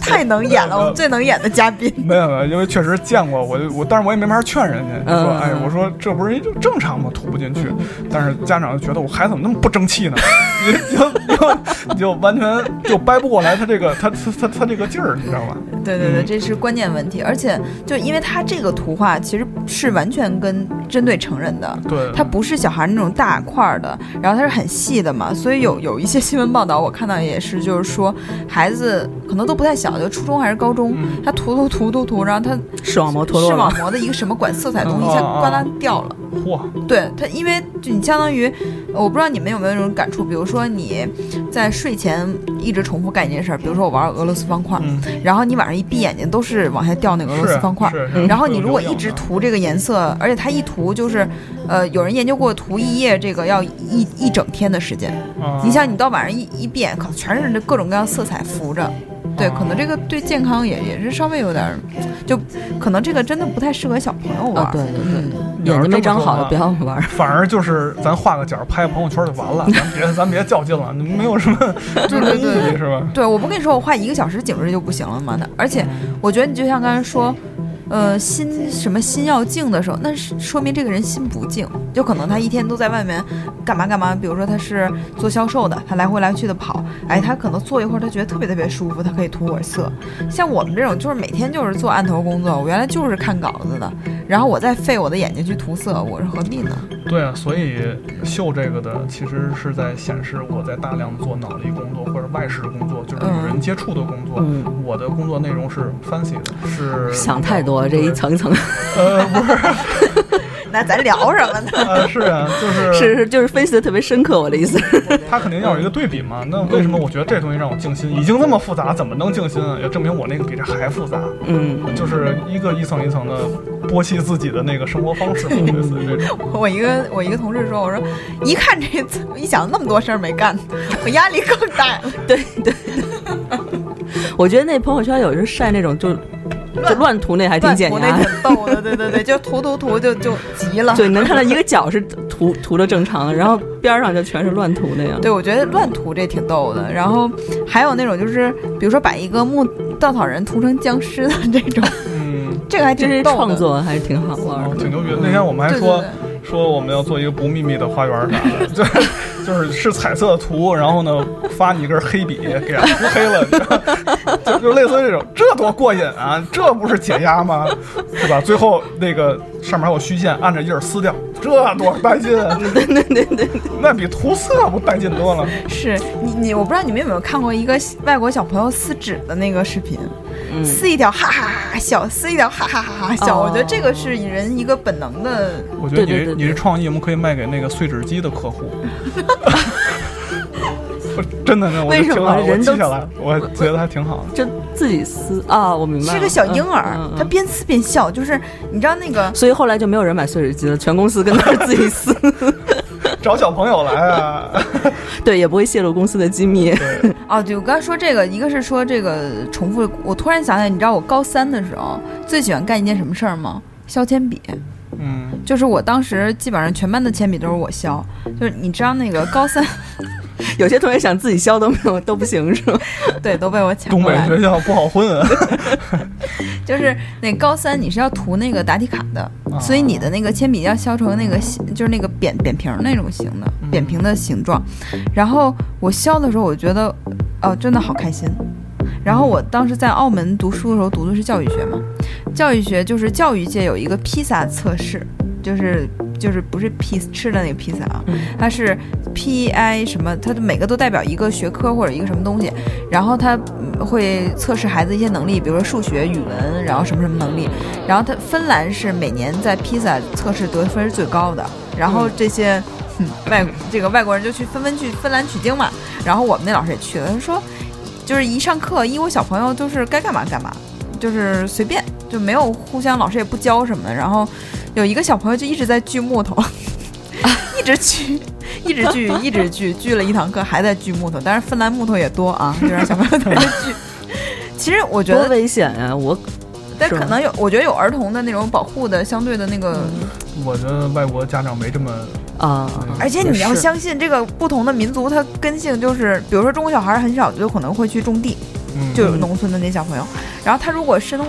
太能演了，我们最能演的嘉宾。没有没有，因为确实见过，我就我，但是我也没法劝人家，就说嗯哎，我说这不是就正常吗？吐不进去，但是家长就觉得我孩子怎么那么不争气呢？你就就你就完全就掰不过来他这个他他他他这个劲儿，你知道吧？对对对，嗯这是关键问题，而且就因为他这个图画其实是完全跟针对成人的。对，它不是小孩那种大块的，然后它是很细的嘛，所以有有一些新闻报道我看到也是，就是说孩子可能都不太小，就初中还是高中，嗯他涂涂涂涂涂，然后他视网膜脱落视网。膜的一个什么管色彩东西，它嗯哦哦呱啦掉了。嚯，对它，因为就你相当于，我不知道你们有没有那种感触，比如说你在睡前一直重复干一件事儿，比如说我玩俄罗斯方块，嗯，然后你晚上一闭眼睛都是往下掉那个俄罗斯方块。然后你如果一直涂这个颜色，而且它一涂就是，呃，有人研究过涂一夜这个要一一整天的时间。啊你想，你到晚上一一闭眼，可全是这各种各样色彩浮着，对，可能这个对健康也也是稍微有点儿，就可能这个真的不太适合小朋友玩。啊，对对对，嗯眼睛没长好要的不要玩儿。反而就是咱画个角拍个朋友圈就完了，咱别咱别较劲了，没有什么对对对是吧？对，我不跟你说，我画一个小时颈椎就不行了吗？那而且我觉得你就像刚才说，呃心什么心要静的时候，那是说明这个人心不静，就可能他一天都在外面干嘛干嘛。比如说他是做销售的，他来回来去的跑，哎，他可能坐一会儿，他觉得特别特别舒服，他可以涂会儿色。像我们这种就是每天就是做案头工作，我原来就是看稿子的，然后我再费我的眼睛去涂色，我是何必呢？对啊，所以秀这个的其实是在显示我在大量做脑力工作或者外事工作，就是与人接触的工作。嗯我的工作内容是 fancy 的，是想太多，这一层一层呃不是 那咱聊什么呢？呃是啊，就是是是就是分析的特别深刻，我的意思。他肯定要有一个对比嘛。那为什么我觉得这东西让我静心？已经那么复杂，怎么能静心啊？也证明我那个比这还复杂。嗯，就是一个一层一层的剥析自己的那个生活方式，类似于这种。我一个我一个同事说，我说一看这一想那么多事儿没干，我压力更大了。对对。我觉得那朋友圈有时候晒那种就就乱涂那还挺减压乱涂那，挺逗的，对对对，就涂涂涂就就急了。对，能看到一个角是涂涂的正常的，然后边儿上就全是乱涂那样。对，我觉得乱涂这挺逗的。然后还有那种就是，比如说把一个木稻草人涂成僵尸的这种，嗯，这个还真是挺逗的。创作还是挺好玩。挺牛逼的。那天我们还对说对对说我们要做一个不秘密的花园啥的，就就是是彩色图，然后呢发你一根黑笔给它涂黑了，就就类似于这种，这多过瘾啊！这不是解压吗？是吧？最后那个上面还有虚线，按着印儿撕掉，这多带劲啊！对对对对，那比涂色不带劲多了。是你你，我不知道你们有没有看过一个外国小朋友撕纸的那个视频，嗯，撕一条哈哈哈哈笑，撕一条哈哈哈哈笑。哦我觉得这个是人一个本能的。我觉得你你这创意，我们可以卖给那个碎纸机的客户。我 真的呢，我为什么人都记下来，我觉得还挺好的。就自己撕啊，我明白了。是个小婴儿，嗯嗯嗯他边撕边笑，就是你知道那个所以后来就没有人买碎纸机了，全公司跟那儿自己撕，找小朋友来啊！对，也不会泄露公司的机密。对，哦，对我刚才说这个，一个是说这个重复，我突然想起来，你知道我高三的时候最喜欢干一件什么事儿吗？削铅笔，嗯，就是我当时基本上全班的铅笔都是我削，就是你知道那个高三，有些同学想自己削都没有都不行，是吗？对，都被我抢了东北。学校不好混啊。就是那高三你是要涂那个答题卡的，啊所以你的那个铅笔要削成那个形，就是那个扁扁平那种形的嗯扁平的形状。然后我削的时候，我觉得哦，真的好开心。然后我当时在澳门读书的时候，读的是教育学嘛，教育学就是教育界有一个披萨测试，就是就是不是披吃的那个披萨啊，它是 P I 什么，它的每个都代表一个学科或者一个什么东西，然后它嗯会测试孩子一些能力，比如说数学、语文，然后什么什么能力。然后它芬兰是每年在披萨测试得分是最高的，然后这些。嗯，外这个外国人就去纷纷去芬兰取经嘛，然后我们那老师也去了，他说，就是一上课，一我小朋友就是该干嘛干嘛，就是随便，就没有互相，老师也不教什么的。然后有一个小朋友就一直在锯木头，一直锯，一直锯，一直锯，锯了一堂课还在锯木头。但是芬兰木头也多啊，就让小朋友在那 锯。其实我觉多得，危险呀！我但可能有，我觉得有儿童的那种保护的相对的那个，我觉得外国家长没这么，啊，而且你要相信这个不同的民族，它根性就是，比如说中国小孩很少就可能会去种地，嗯，就是农村的那小朋友，然后他如果深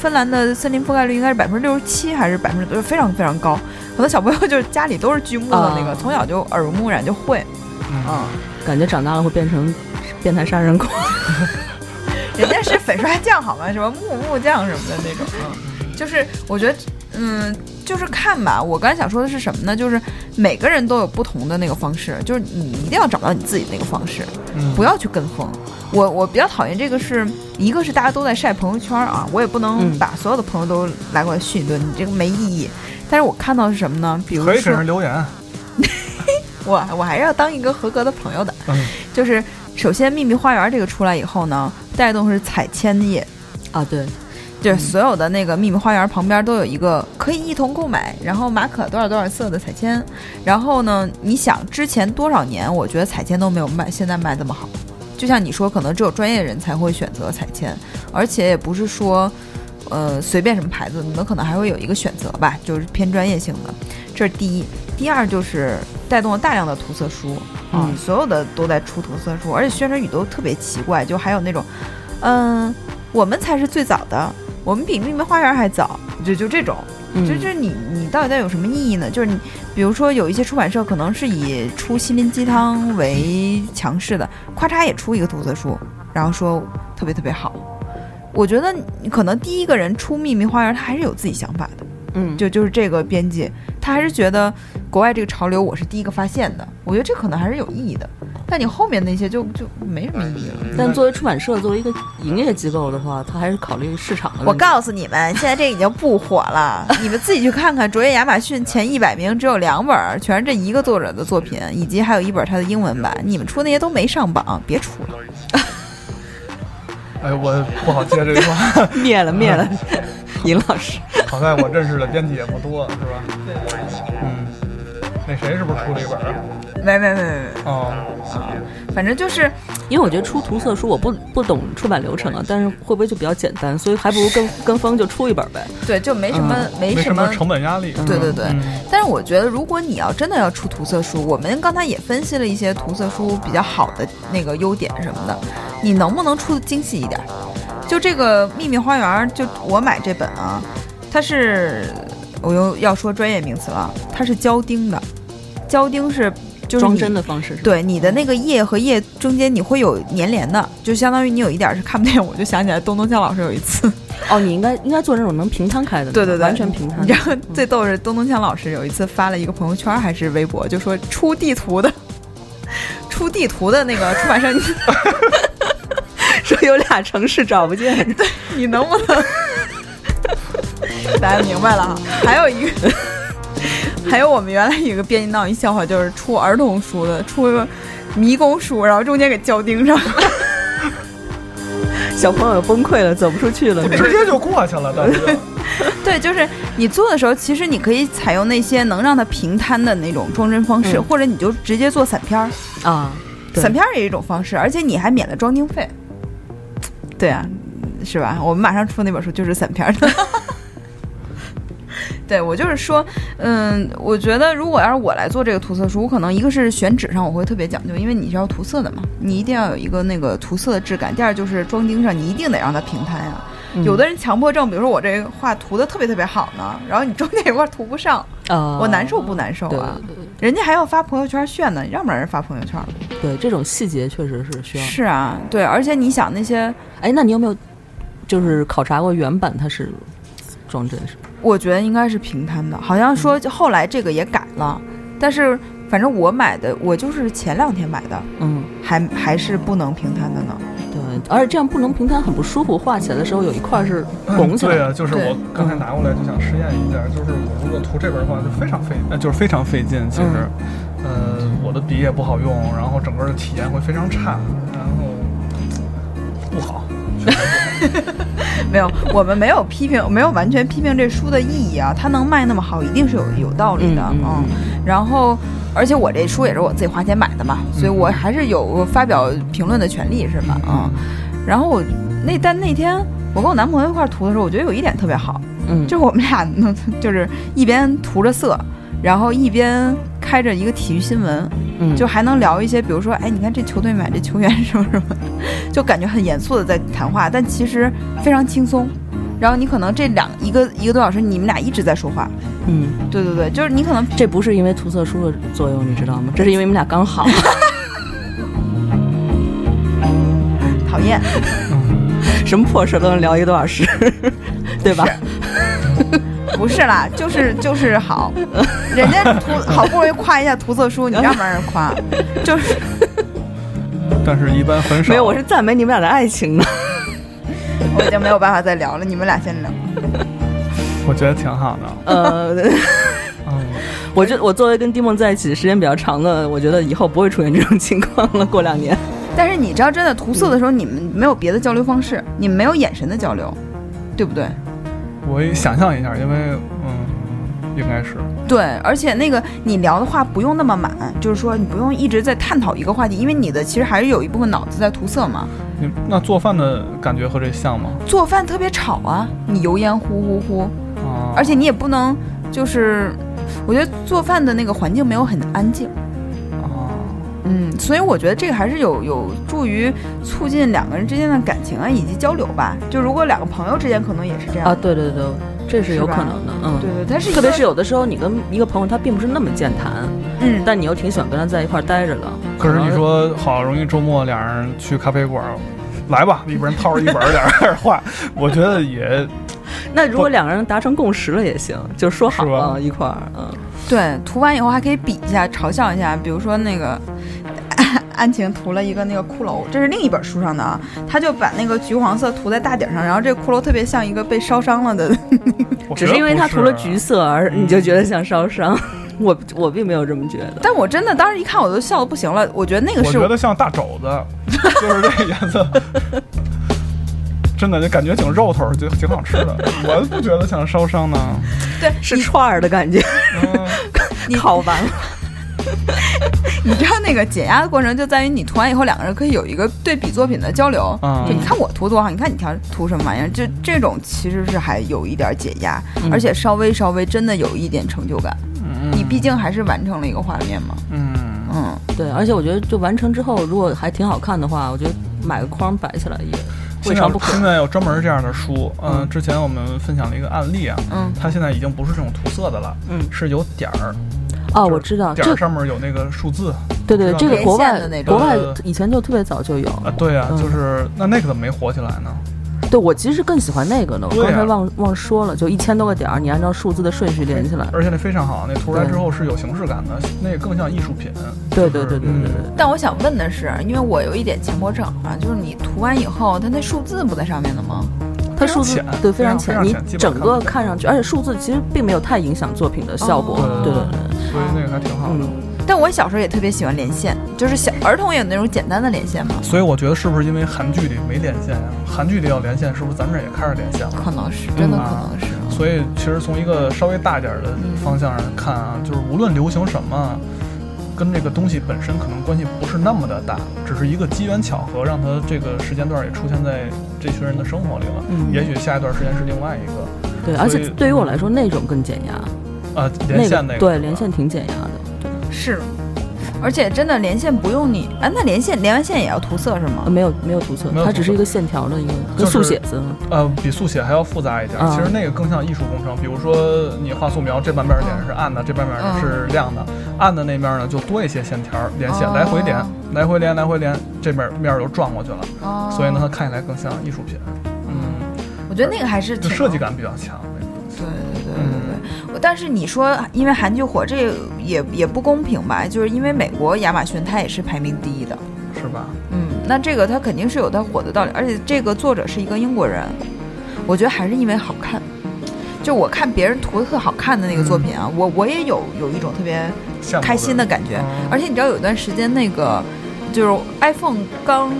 芬兰的森林覆盖率应该是百分之六十七还是百分之就非常非常高，很多小朋友就是家里都是锯木的那个，啊。从小就耳濡目染就会，嗯，嗯，感觉长大了会变成变态杀人狂。人家是粉刷匠好吗？什么木木匠什么的那种，嗯，就是我觉得，嗯，就是看吧。我刚才想说的是什么呢？就是每个人都有不同的那个方式，就是你一定要找到你自己那个方式，嗯不要去跟风。我我比较讨厌这个是一个是大家都在晒朋友圈啊，我也不能嗯把所有的朋友都来过来训一顿，你这个没意义。但是我看到是什么呢？比如可以给说人留言。我我还是要当一个合格的朋友的，嗯，就是首先秘密花园这个出来以后呢，带动是彩铅业，啊，对，就是所有的那个秘密花园旁边都有一个可以一同购买，然后马可多少多少色的彩铅。然后呢，你想之前多少年，我觉得彩铅都没有卖，现在卖这么好。就像你说，可能只有专业人才会选择彩铅，而且也不是说，呃，随便什么牌子，你们可能还会有一个选择吧，就是偏专业性的。这是第一。第二就是带动了大量的涂色书啊，嗯所有的都在出涂色书，而且宣传语都特别奇怪，就还有那种，嗯，我们才是最早的，我们比秘密花园还早，就就这种，嗯就是你你到底在有什么意义呢？就是你比如说有一些出版社可能是以出心灵鸡汤为强势的，咔嚓也出一个涂色书，然后说特别特别好。我觉得你可能第一个人出秘密花园，他还是有自己想法的。嗯，就就是这个编辑，他还是觉得国外这个潮流我是第一个发现的，我觉得这可能还是有意义的。但你后面那些就就没什么意义了。但作为出版社，作为一个营业机构的话，他还是考虑市场的。我告诉你们，现在这已经不火了，你们自己去看看，卓越亚马逊前一百名只有两本儿，全是这一个作者的作品，以及还有一本他的英文版。你们出那些都没上榜，别出了。哎，我不好接这句话。灭了灭了，尹老师。好在我认识的编辑也不多，是吧？嗯，那谁是不是出了一本啊？没没没没没，哦，反正就是因为我觉得出涂色书，我不不懂出版流程啊，但是会不会就比较简单，所以还不如跟跟风就出一本呗。对，就没什么、没没什么成本压力。对对对嗯但是我觉得，如果你要真的要出涂色书，我们刚才也分析了一些涂色书比较好的那个优点什么的，你能不能出的精细一点？就这个秘密花园，就我买这本啊，它是我又要说专业名词了，它是胶钉的，胶钉是就是装你帧的方式是吧？对你的那个页和页中间你会有粘连的，就相当于你有一点是看不见。我就想起来东东江老师有一次，哦，你应该应该做那种能平摊开的，对对对，完全平摊的。你知道最逗是东东强老师有一次发了一个朋友圈还是微博，就说出地图的，出地图的那个出版社，说有俩城市找不见，你能不能？大家明白了哈。还有一个，还有我们原来有个编辑闹一笑话，就是出儿童书的，出个迷宫书，然后中间给胶钉上。小朋友崩溃了，走不出去了。直接就过去了，当时。对，就是你做的时候，其实你可以采用那些能让它平摊的那种装帧方式，嗯或者你就直接做散片儿。啊，散片儿也是一种方式，而且你还免了装订费。对啊，是吧？我们马上出那本书就是散片儿的。对我就是说，嗯，我觉得如果要是我来做这个涂色书，我可能一个是选纸上我会特别讲究，因为你是要涂色的嘛，你一定要有一个那个涂色的质感。第二就是装订上，你一定得让它平摊呀、嗯有的人强迫症，比如说我这个画涂的特别特别好呢，然后你中间有块涂不上，呃，我难受不难受对啊？对人家还要发朋友圈炫呢，你让不让人发朋友圈了？对对，这种细节确实是需要。是啊，对，而且你想那些，哎，那你有没有就是考察过原版它是装帧是吧？我觉得应该是平摊的，好像说后来这个也改了，但是反正我买的，我就是前两天买的，嗯，还还是不能平摊的呢。对，而且这样不能平摊很不舒服，画起来的时候有一块是拱起来的。对啊，就是我刚才拿过来就想试验一下，就是我如果涂这边的话，就非常费，呃，就是非常费劲。其实，呃，我的笔也不好用，然后整个的体验会非常差，然后不好。没有，我们没有批评，没有完全批评这书的意义啊，它能卖那么好，一定是有有道理的，嗯嗯然后，而且我这书也是我自己花钱买的嘛，所以我还是有发表评论的权利，是吧？嗯，然后我那但那天我跟我男朋友一块儿涂的时候，我觉得有一点特别好，嗯，就是我们俩能就是一边涂着色，然后一边开着一个体育新闻，嗯就还能聊一些，比如说，哎，你看这球队买这球员什么什么，就感觉很严肃的在谈话，但其实非常轻松。然后你可能这两一个一个多小时，你们俩一直在说话，嗯，对对对，就是你可能这不是因为涂色书的作用，你知道吗？这是因为你们俩刚好。讨厌，什么破事都能聊一个多小时，对吧？不是啦，就是就是好，人家涂好不容易夸一下涂色书，你让不让人夸？就是 但是一般很少。没有，我是赞美你们俩的爱情呢。我已经没有办法再聊了，你们俩先聊。我觉得挺好的。呃，嗯，我就我作为跟丁梦在一起时间比较长的，我觉得以后不会出现这种情况了。过两年，但是你知道，真的涂色的时候，你们没有别的交流方式，你们没有眼神的交流，对不对？我也想象一下，因为嗯，应该是对，而且那个你聊的话不用那么满，就是说你不用一直在探讨一个话题，因为你的其实还是有一部分脑子在涂色嘛。你那做饭的感觉和这像吗？做饭特别吵啊，你油烟呼呼呼，啊，而且你也不能就是，我觉得做饭的那个环境没有很安静，啊，嗯，所以我觉得这个还是有有助于促进两个人之间的感情啊，以及交流吧。就如果两个朋友之间可能也是这样啊，对对对，这是有可能的，嗯，对对，但是特别是有的时候，你跟一个朋友他并不是那么健谈，嗯，但你又挺喜欢跟他在一块儿待着的。可是你说好容易周末俩人去咖啡馆，来吧，里边人掏着一本儿，俩人开始画，我觉得也 那如果两个人达成共识了也行，就说好了一块儿，嗯，对，涂完以后还可以比一下，嘲笑一下，比如说那个。安晴涂了一个那个骷髅，这是另一本书上的啊，他就把那个橘黄色涂在大顶上，然后这个骷髅特别像一个被烧伤了的，只是因为他涂了橘色而嗯你就觉得像烧伤，我我并没有这么觉得。但我真的当时一看我都笑的不行了，我觉得那个是我觉得像大肘子，就是这个颜色。真的就感觉挺肉头儿，就挺好吃的。我不觉得像烧伤呢。对，是串儿的感觉，嗯，你 烤完了。你知道那个解压的过程就在于你涂完以后，两个人可以有一个对比作品的交流。嗯就你看我涂多好，你看你调涂什么玩意儿，就这种其实是还有一点解压，嗯而且稍微稍微真的有一点成就感。嗯你毕竟还是完成了一个画面嘛。嗯，嗯，对，而且我觉得就完成之后，如果还挺好看的话，我觉得买个框摆起来也未现在尝不可。现在有专门这样的书，嗯，嗯之前我们分享了一个案例啊，嗯它现在已经不是这种涂色的了，嗯，是有点儿，哦，我知道，这点儿上面有那个数字对对，知道这个国外的那种国外呃以前就特别早就有。啊，对啊，嗯就是那那个怎么没火起来呢？对我其实更喜欢那个呢，我刚才忘忘说了，就一千多个点儿，你按照数字的顺序连起来。而且那非常好，那涂出来之后是有形式感的，那个更像艺术品。对对对对对。但我想问的是，因为我有一点强迫症啊，就是你涂完以后，它那数字不在上面的吗？它数字浅对非常浅，你整个看上去，而且数字其实并没有太影响作品的效果。哦对对对，所以那个还挺好的。嗯，但我小时候也特别喜欢连线，就是小儿童也有那种简单的连线嘛，所以我觉得是不是因为韩剧里没连线呀、韩剧里要连线，是不是咱们这儿也开始连线了？可能是真的嗯可能是。所以其实从一个稍微大一点儿的方向上看啊，就是无论流行什么，跟这个东西本身可能关系不是那么的大，只是一个机缘巧合，让它这个时间段也出现在这群人的生活里了。嗯也许下一段时间是另外一个对，而且对于我来说，那种更减压，呃连线那个那对连线挺减压的。是，而且真的连线不用你啊，那连线连完线也要涂色是吗呃，？没有没有涂色它只是一个线条的一个，跟速写字。呃，比速写还要复杂一点。啊其实那个更像艺术工程，比如说你画素描，这半边脸是暗的，这半边脸是亮的，暗的那面呢就多一些线条连线，哦来回连，来回连，来回连，这面面儿又转过去了，哦所以呢，它看起来更像艺术品。嗯，我觉得那个还是就设计。感比较强。对但是你说因为韩剧火，这也也不公平吧？就是因为美国亚马逊它也是排名第一的，是吧？嗯，那这个它肯定是有它火的道理，而且这个作者是一个英国人，我觉得还是因为好看。就我看别人涂的特好看的那个作品啊，我我也有有一种特别开心的感觉。嗯而且你知道有一段时间那个就是 iPhone 刚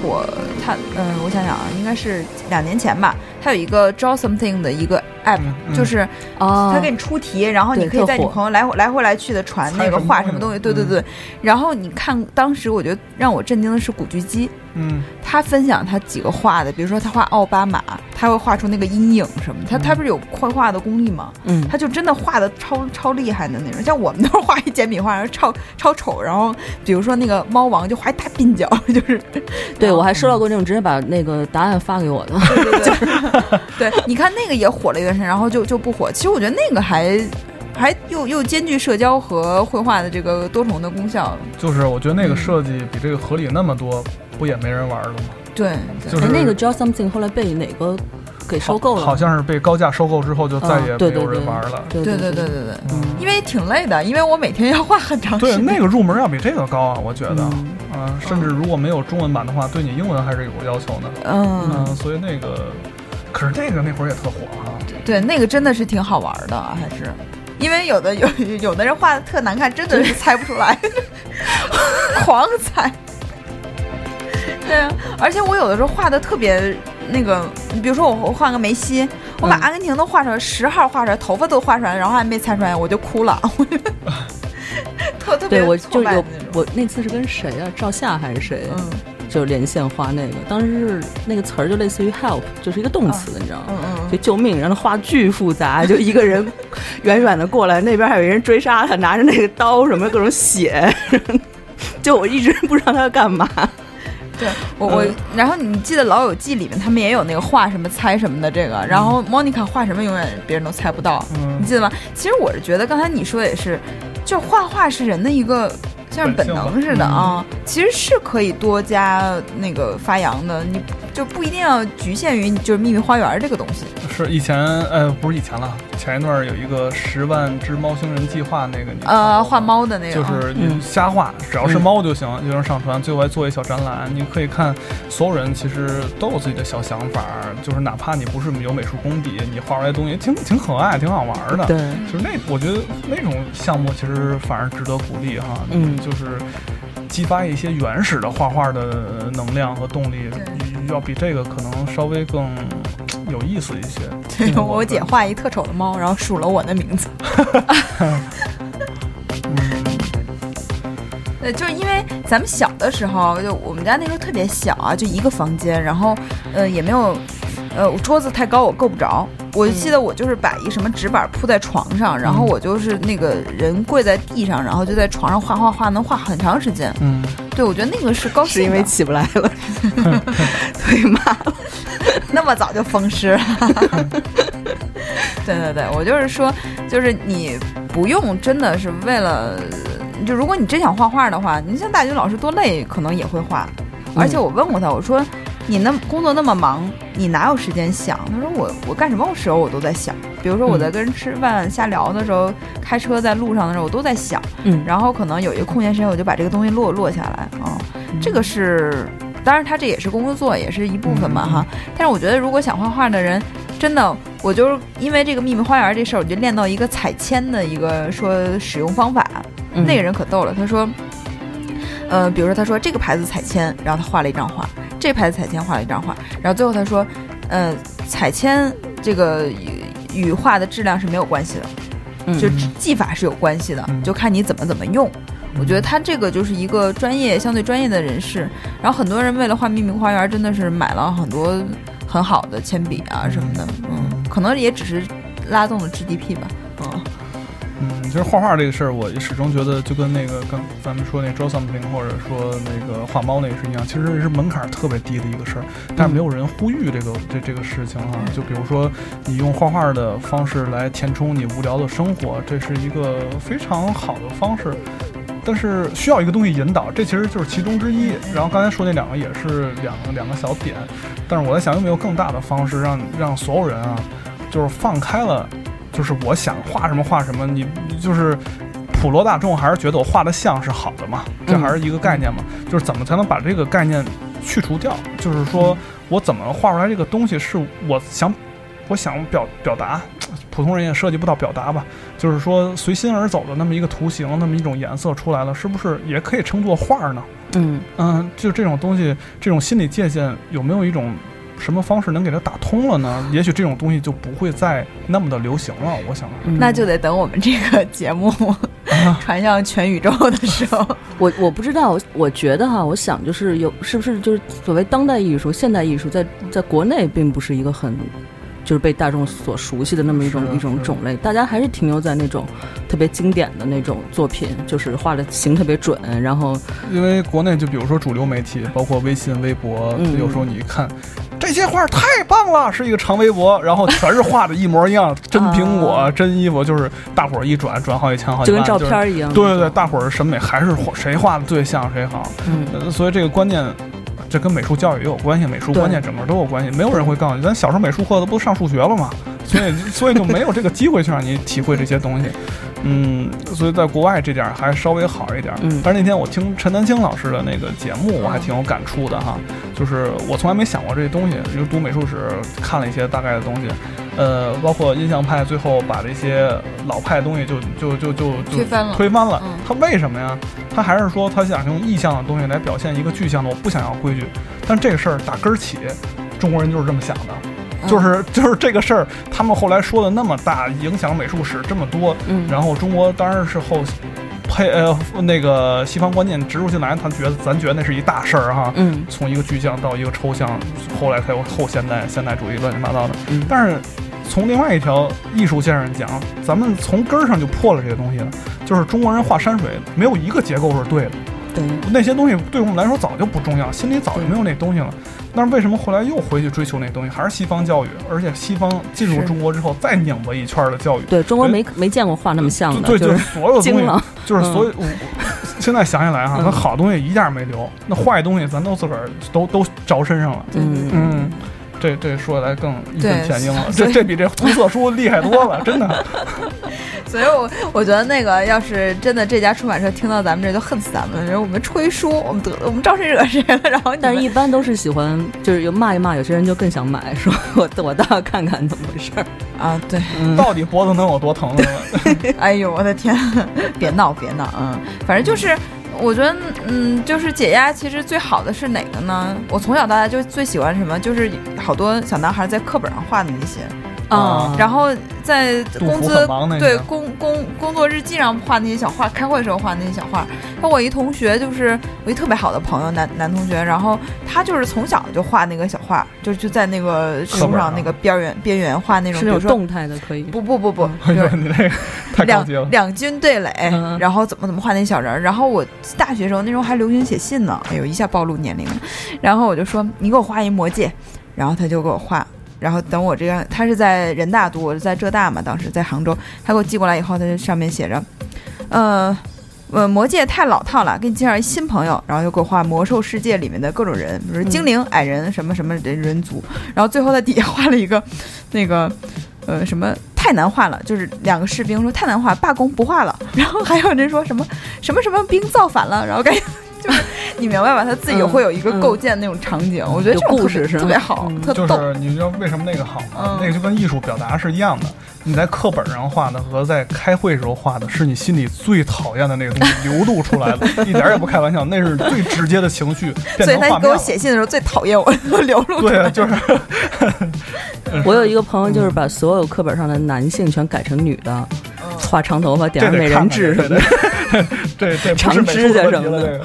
火，它嗯，我想想啊，应该是两年前吧，它有一个 Draw Something 的一个 app，、就是他给你出题，然后你可以在你朋友来回来回来去的传那个画什么东西，对对嗯对。然后你看当时我觉得让我震惊的是古巨基，嗯，他分享他几个画的，比如说他画奥巴马，他会画出那个阴影什么，他他不是有绘画的功力吗？嗯，他就真的画的超超厉害的那种，像我们都是画一简笔画，然后超超丑，然后比如说那个猫王就画一大鬓角，就是，对我还收到过那种直接把那个答案发给我的。对对对，对，你看那个也火了一段时间，然后就就不火。其实我觉得那个还还又又兼具社交和绘画的这个多重的功效。就是我觉得那个嗯设计比这个合理那么多，不也没人玩了吗？对，对就是哎，那个 Draw Something 后来被哪个给收购了？好像是被高价收购之后，就再也没有对对人玩了。对对对对对对对，嗯，因为挺累的，因为我每天要画很长时对，间。那个入门要比这个高啊，我觉得。嗯啊，甚至如果没有中文版的话，对你英文还是有要求的。嗯，嗯，所以那个，可是那个那会儿也特火哈、对，那个真的是挺好玩的，还是。因为有的有有的人画的特难看，真的是猜不出来，狂猜。对啊，而且我有的时候画的特别那个，你比如说我我画个梅西，我把嗯阿根廷都画出来，十号画出来，头发都画出来，然后还没猜出来，我就哭了，我 特特别对，我挫就有我那次是跟谁啊？赵夏还是谁？嗯就连线画那个，当时是那个词儿就类似于 help，就是一个动词，你知道吗？嗯嗯就救命，让他画巨复杂，就一个人 远远的过来，那边还有一人追杀他，拿着那个刀什么各种血，就我一直不知道他要干嘛。对我我，然后你记得《老友记》里面他们也有那个画什么猜什么的这个，然后 Monica 画什么永远别人都猜不到，嗯。你记得吗？其实我是觉得刚才你说的也是，就画画是人的一个像是本能似的啊，其实是可以多加那个发扬的，你就不一定要局限于就是秘密花园这个东西。是以前呃不是以前了，前一段有一个十万只猫星人计划那个你呃，画猫的那个，就是瞎画，只要是嗯猫就行，就能上传。最后还做一小展览，你可以看，所有人其实都有自己的小想法，就是哪怕你不是有美术功底，你画出来的东西挺挺可爱，挺好玩的。对，就是那，我觉得那种项目其实反而值得鼓励哈。嗯就是激发一些原始的画画的能量和动力，要比这个可能稍微更有意思一些。对我姐画一特丑的猫，然后数了我的名字。嗯，对，就是因为咱们小的时候，就我们家那时候特别小啊，就一个房间，然后呃也没有，呃桌子太高我够不着。我就记得我就是把一什么纸板铺在床上，然后我就是那个人跪在地上，然后就在床上画画画，能画很长时间。嗯，对，我觉得那个是高兴，是因为起不来了，腿麻了。那么早就风湿了。对对对，我就是说，就是你不用真的是为了，就如果你真想画画的话，你像大军老师多累，可能也会画。而且我问过他，我说你那工作那么忙，你哪有时间想？他说我我干什么时候我都在想，比如说我在跟人吃饭瞎聊的时候，开车在路上的时候，我都在想。嗯，然后可能有一个空闲时间，我就把这个东西落落下来啊、这个是，当然他这也是工作，也是一部分嘛哈。但是我觉得，如果想画画的人，真的，我就是因为这个秘密花园这事儿，我就练到一个彩铅的一个说使用方法。嗯那个人可逗了，他说，呃，比如说他说这个牌子彩铅，然后他画了一张画，这牌子彩铅画了一张画，然后最后他说，呃，彩铅这个与与画的质量是没有关系的。嗯就技法是有关系的，嗯就看你怎么怎么用。我觉得他这个就是一个专业、相对专业的人士，然后很多人为了画秘密花园，真的是买了很多很好的铅笔啊什么的，嗯，可能也只是拉动了 GDP 吧，嗯，嗯，其实画画这个事儿，我始终觉得就跟那个刚咱们说那 draw something 或者说那个画猫那个是一样，其实是门槛儿特别低的一个事儿，但是没有人呼吁这个这这个事情啊。就比如说你用画画的方式来填充你无聊的生活，这是一个非常好的方式。但是需要一个东西引导，这其实就是其中之一。然后刚才说那两个也是两个两个小点，但是我在想有没有更大的方式让让所有人啊，就是放开了，就是我想画什么画什么，你你就是普罗大众还是觉得我画的像是好的嘛，这还是一个概念嘛，就是怎么才能把这个概念去除掉？就是说我怎么画出来这个东西是我想我想表表达，普通人也涉及不到表达吧，就是说随心而走的那么一个图形，那么一种颜色出来了，是不是也可以称作画呢？嗯嗯，就这种东西，这种心理界限有没有一种什么方式能给它打通了呢？也许这种东西就不会再那么的流行了。我想，嗯那就得等我们这个节目 传向全宇宙的时候，我我不知道，我觉得哈，我想就是有是不是就是所谓当代艺术、现代艺术，在在国内并不是一个很就是被大众所熟悉的那么一种一种种类，大家还是停留在那种特别经典的那种作品，就是画的形特别准，然后因为国内就比如说主流媒体，包括微信、微博，嗯有时候你一看。这些画太棒了，是一个长微博，然后全是画的一模一样，真苹果、啊真衣服，就是大伙儿一转转好几千、好几万，就跟照是片一样。对对对，大伙儿审美还是画谁画的最像谁好。嗯，呃，所以这个观念，这跟美术教育也有关系，美术观念整个都有关系。没有人会告诉你，咱小时候美术课都不上数学了吗？所以所以就没有这个机会去让你体会这些东西。嗯，所以在国外这点儿还稍微好一点儿。嗯但是那天我听陈丹青老师的那个节目，我还挺有感触的哈。就是我从来没想过这些东西，因为读美术史看了一些大概的东西，呃，包括印象派最后把这些老派的东西就就就就就推翻了推翻了。嗯他为什么呀？他还是说他想用意象的东西来表现一个具象的，我不想要规矩。但这个事儿打根儿起，中国人就是这么想的。就是 就是这个事儿，他们后来说的那么大，影响美术史这么多，嗯然后中国当然是后配呃那个西方观念植入进来，他觉得咱觉得那是一大事儿哈，嗯从一个具象到一个抽象，后来才有后现代现代主义乱七八糟的。嗯但是从另外一条艺术线上讲，咱们从根儿上就破了这个东西了，就是中国人画山水没有一个结构是对的。对，那些东西对我们来说早就不重要，心里早就没有那东西了。但是为什么后来又回去追求那东西？还是西方教育，而且西方进入中国之后再拧巴一圈儿的教育。对中国没没见过画那么像的，对，就就是是所有东西，就是所有。现在想起来哈，嗯那好东西一件儿没留，那坏东西咱都自个儿都都着身上了。嗯嗯，这这说起来更义愤对填膺了，这这比这涂色书厉害多了，真的。所以我我觉得那个要是真的这家出版社听到咱们这就恨死咱们了，我们吹书，我们得我们招谁惹谁了？然后但是一般都是喜欢，就是有骂一骂，有些人就更想买，说我我倒要看看怎么回事儿。啊，对，嗯，到底脖子能有多疼呢？哎呦我的天，别闹别闹，嗯，反正就是。我觉得，嗯，就是解压，其实最好的是哪个呢？我从小到大就最喜欢什么，就是好多小男孩在课本上画的那些，啊，然后在工资对工工工作日记上画那些小画，开会的时候画那些小画。那我一同学就是我一特别好的朋友，男男同学，然后他就是从小就画那个小画，就就在那个书上上那个边缘边缘画那种，是那种动态的，可以。不不不不，就是你这个太高两级了。两军对垒，嗯然后怎么怎么画那小人儿。然后我大学时候那时候还流行写信呢，哎呦一下暴露年龄了。然后我就说你给我画一魔戒，然后他就给我画。然后等我这样，他是在人大读，我是在浙大嘛，当时在杭州，他给我寄过来以后，他就上面写着，呃。呃，魔戒太老套了，给你介绍一新朋友，然后就给我画魔兽世界里面的各种人，比如精灵、矮人什么什么人人族，然后最后在底下画了一个那个呃什么太难画了，就是两个士兵说太难画，罢工不画了。然后还有人说什么什么什么兵造反了，然后感觉就你明白吧？他自己嗯会有一个嗯构建那种场景，我觉得这种故事是特别好，嗯特是你知道为什么那个好吗？嗯那个就跟艺术表达是一样的。你在课本上画的和在开会时候画的，是你心里最讨厌的那个东西流露出来的，一点儿也不开玩笑，那是最直接的情绪 所以他给我。写信的时候最讨厌我 流露出来。就是我有一个朋友，就是把所有课本上的男性全改成女的，嗯画长头发，点上美人痣什么的。对对，长指甲什么的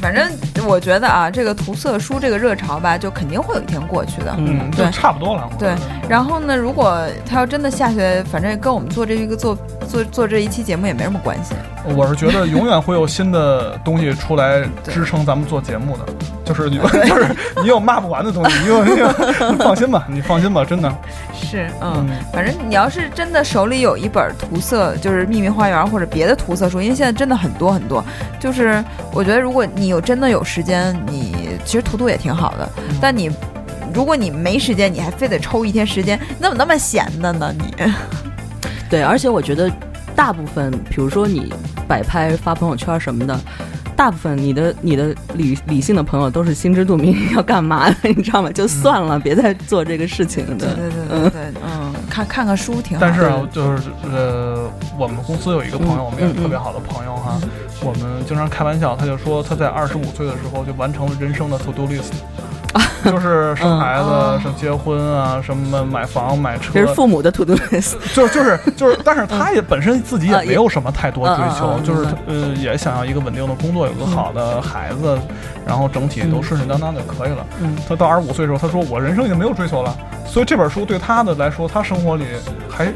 反正我觉得啊，这个涂色书这个热潮吧，就肯定会有一天过去的。嗯对差不多了。对然后呢，如果他要真的下去，反正跟我们做这一个做做做这一期节目也没什么关系。我是觉得永远会有新的东西出来 支撑咱们做节目的，就是你 就是你有骂不完的东西，你有你有你放心吧，你放心吧，真的。是，嗯，反正你要是真的手里有一本涂色，就是《秘密花园》或者别的涂色书，因为现在真的很多很多。就是我觉得，如果你有真的有时间，你其实涂涂也挺好的。但你如果你没时间，你还非得抽一天时间，你怎么那么闲的呢？你对，而且我觉得大部分，比如说你摆拍、发朋友圈什么的，大部分你的你的理理性的朋友都是心知肚明要干嘛的，你知道吗？就算了，别再做这个事情的。对对对对对，嗯，看看看书挺好。但是啊，就是呃，我们公司有一个朋友，嗯我们也是特别好的朋友哈。我们经常开玩笑，他就说他在二十五岁的时候就完成了人生的 to do list，就是生孩子、嗯生结婚啊，什么买房、买车，这是父母的 to do list。就就是就是，但是他也本身自己也没有什么太多追求，就是呃也想要一个稳定的工作，有个好的孩子，然后整体都顺顺当当就可以了。嗯他到二十五岁的时候，他说我人生已经没有追求了，所以这本书对他的来说，他生活里还。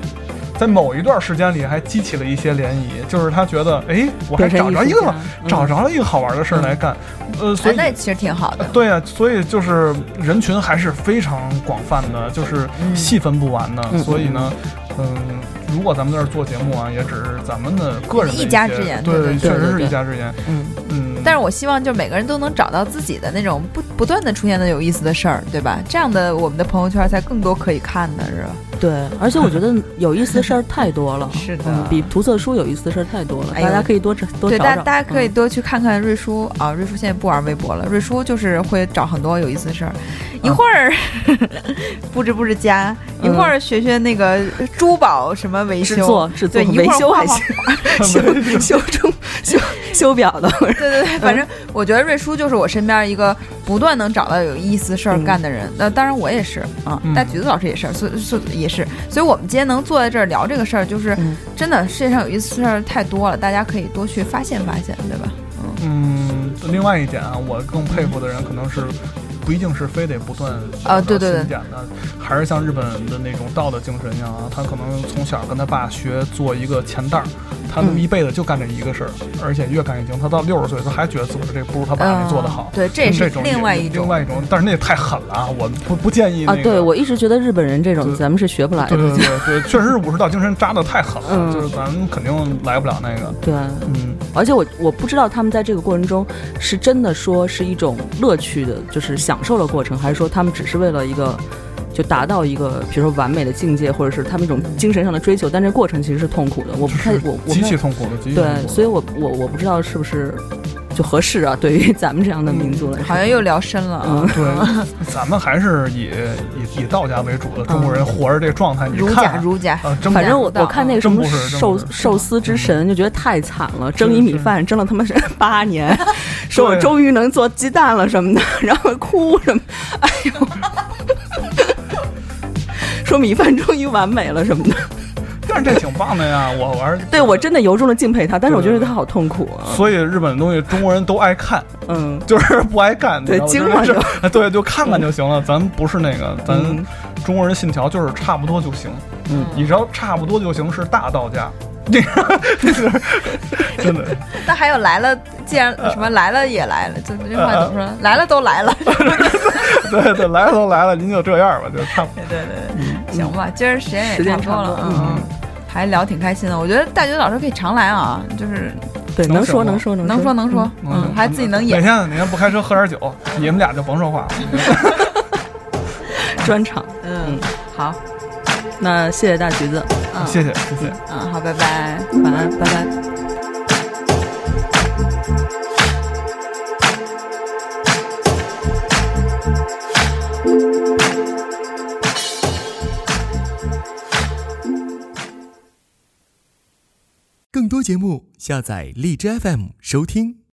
在某一段时间里，还激起了一些涟漪，就是他觉得，哎，我还找着一个找着了一个好玩的事儿来干，呃，所以哎那其实挺好的。对呀、所以就是人群还是非常广泛的，就是嗯细分不完的。嗯所以呢，嗯，如果咱们在这儿做节目啊，也只是咱们的个人的一家之言对对对确实是一家之言。嗯，嗯，但是我希望就每个人都能找到自己的那种不不断的出现的有意思的事儿，对吧？这样的我们的朋友圈才更多可以看的，是吧？对，而且我觉得有意思的事儿太多了。是的嗯比涂色书有意思的事儿太多了，哎大家可以多找多对，找找。大大家可以嗯多去看看瑞叔啊，瑞叔现在不玩微博了，瑞叔就是会找很多有意思的事儿，一会儿布置布置家，一会儿学学那个珠宝什么维制修，作制作对，维修还行，修 修钟 修修表的。对对对，反正我觉得瑞叔就是我身边一个不断能找到有意思事儿干的人。那、当然我也是啊，嗯大橘子老师也是，所以所以也是，所以我们今天能坐在这儿聊这个事儿，就是嗯真的世界上有意思的事儿太多了，大家可以多去发现发现，对吧？嗯，另外一点啊，我更佩服的人可能是。不一定是非得不断啊对对对还是像日本的那种道的精神一样啊。他可能从小跟他爸学做一个钱袋儿，他嗯一辈子就干这一个事儿，而且越干越精。他到六十岁，他还觉得自个儿这不如他爸那做的好。嗯对，这是另外一种另。外一种，但是那也太狠了啊！我不不建议那啊，对我一直觉得日本人这种咱们是学不来对对的。对 对，确实是武士道精神扎的太狠了，嗯就是咱们肯定来不了那个。对，嗯，而且我我不知道他们在这个过程中是真的说是一种乐趣的，就是享受的过程，还是说他们只是为了一个就达到一个比如说完美的境界，或者是他们一种精神上的追求，但这过程其实是痛苦的。我不太我极其痛苦的，极其痛苦对，所以我我我不知道是不是就合适啊？对于咱们这样的民族来说，好像又聊深了啊。嗯，对，咱们还是以以以道家为主的中国人活着这个状态，你儒看家儒家，啊，真反正我我看那个什么寿寿司之神，就觉得太惨了，蒸一米饭蒸了他妈是 八年，说我终于能做鸡蛋了什么的，然后哭什么，哎呦，说米饭终于完美了什么的。但是这挺棒的呀，我玩儿。对我真的由衷的敬佩他，但是我觉得他好痛苦啊。所以日本的东西中国人都爱看，嗯，就是 不爱干。对你知道吗精嘛就是对，就看看就行了。咱不是那个，咱嗯中国人信条就是差不多就行。嗯，你知道差不多就行，是大道家。真的，那还有来了，既然什么来了也来了，就这话怎么说？来了都来了。对对，来了都来了，您就这样吧，就差不多。对对对，行吧，今儿时间也时间差不多了，差不多嗯，还聊挺开心的。我觉得大学老师可以常来啊，就是对，能说能说能说说能说，嗯，还自己能演哪。天哪天不开车喝点酒，你们俩就甭说话了。专场。嗯，好，那谢谢大橘子，嗯，谢谢谢谢。嗯，好，拜拜。晚安，拜拜。更多节目，下载荔枝 FM 收听。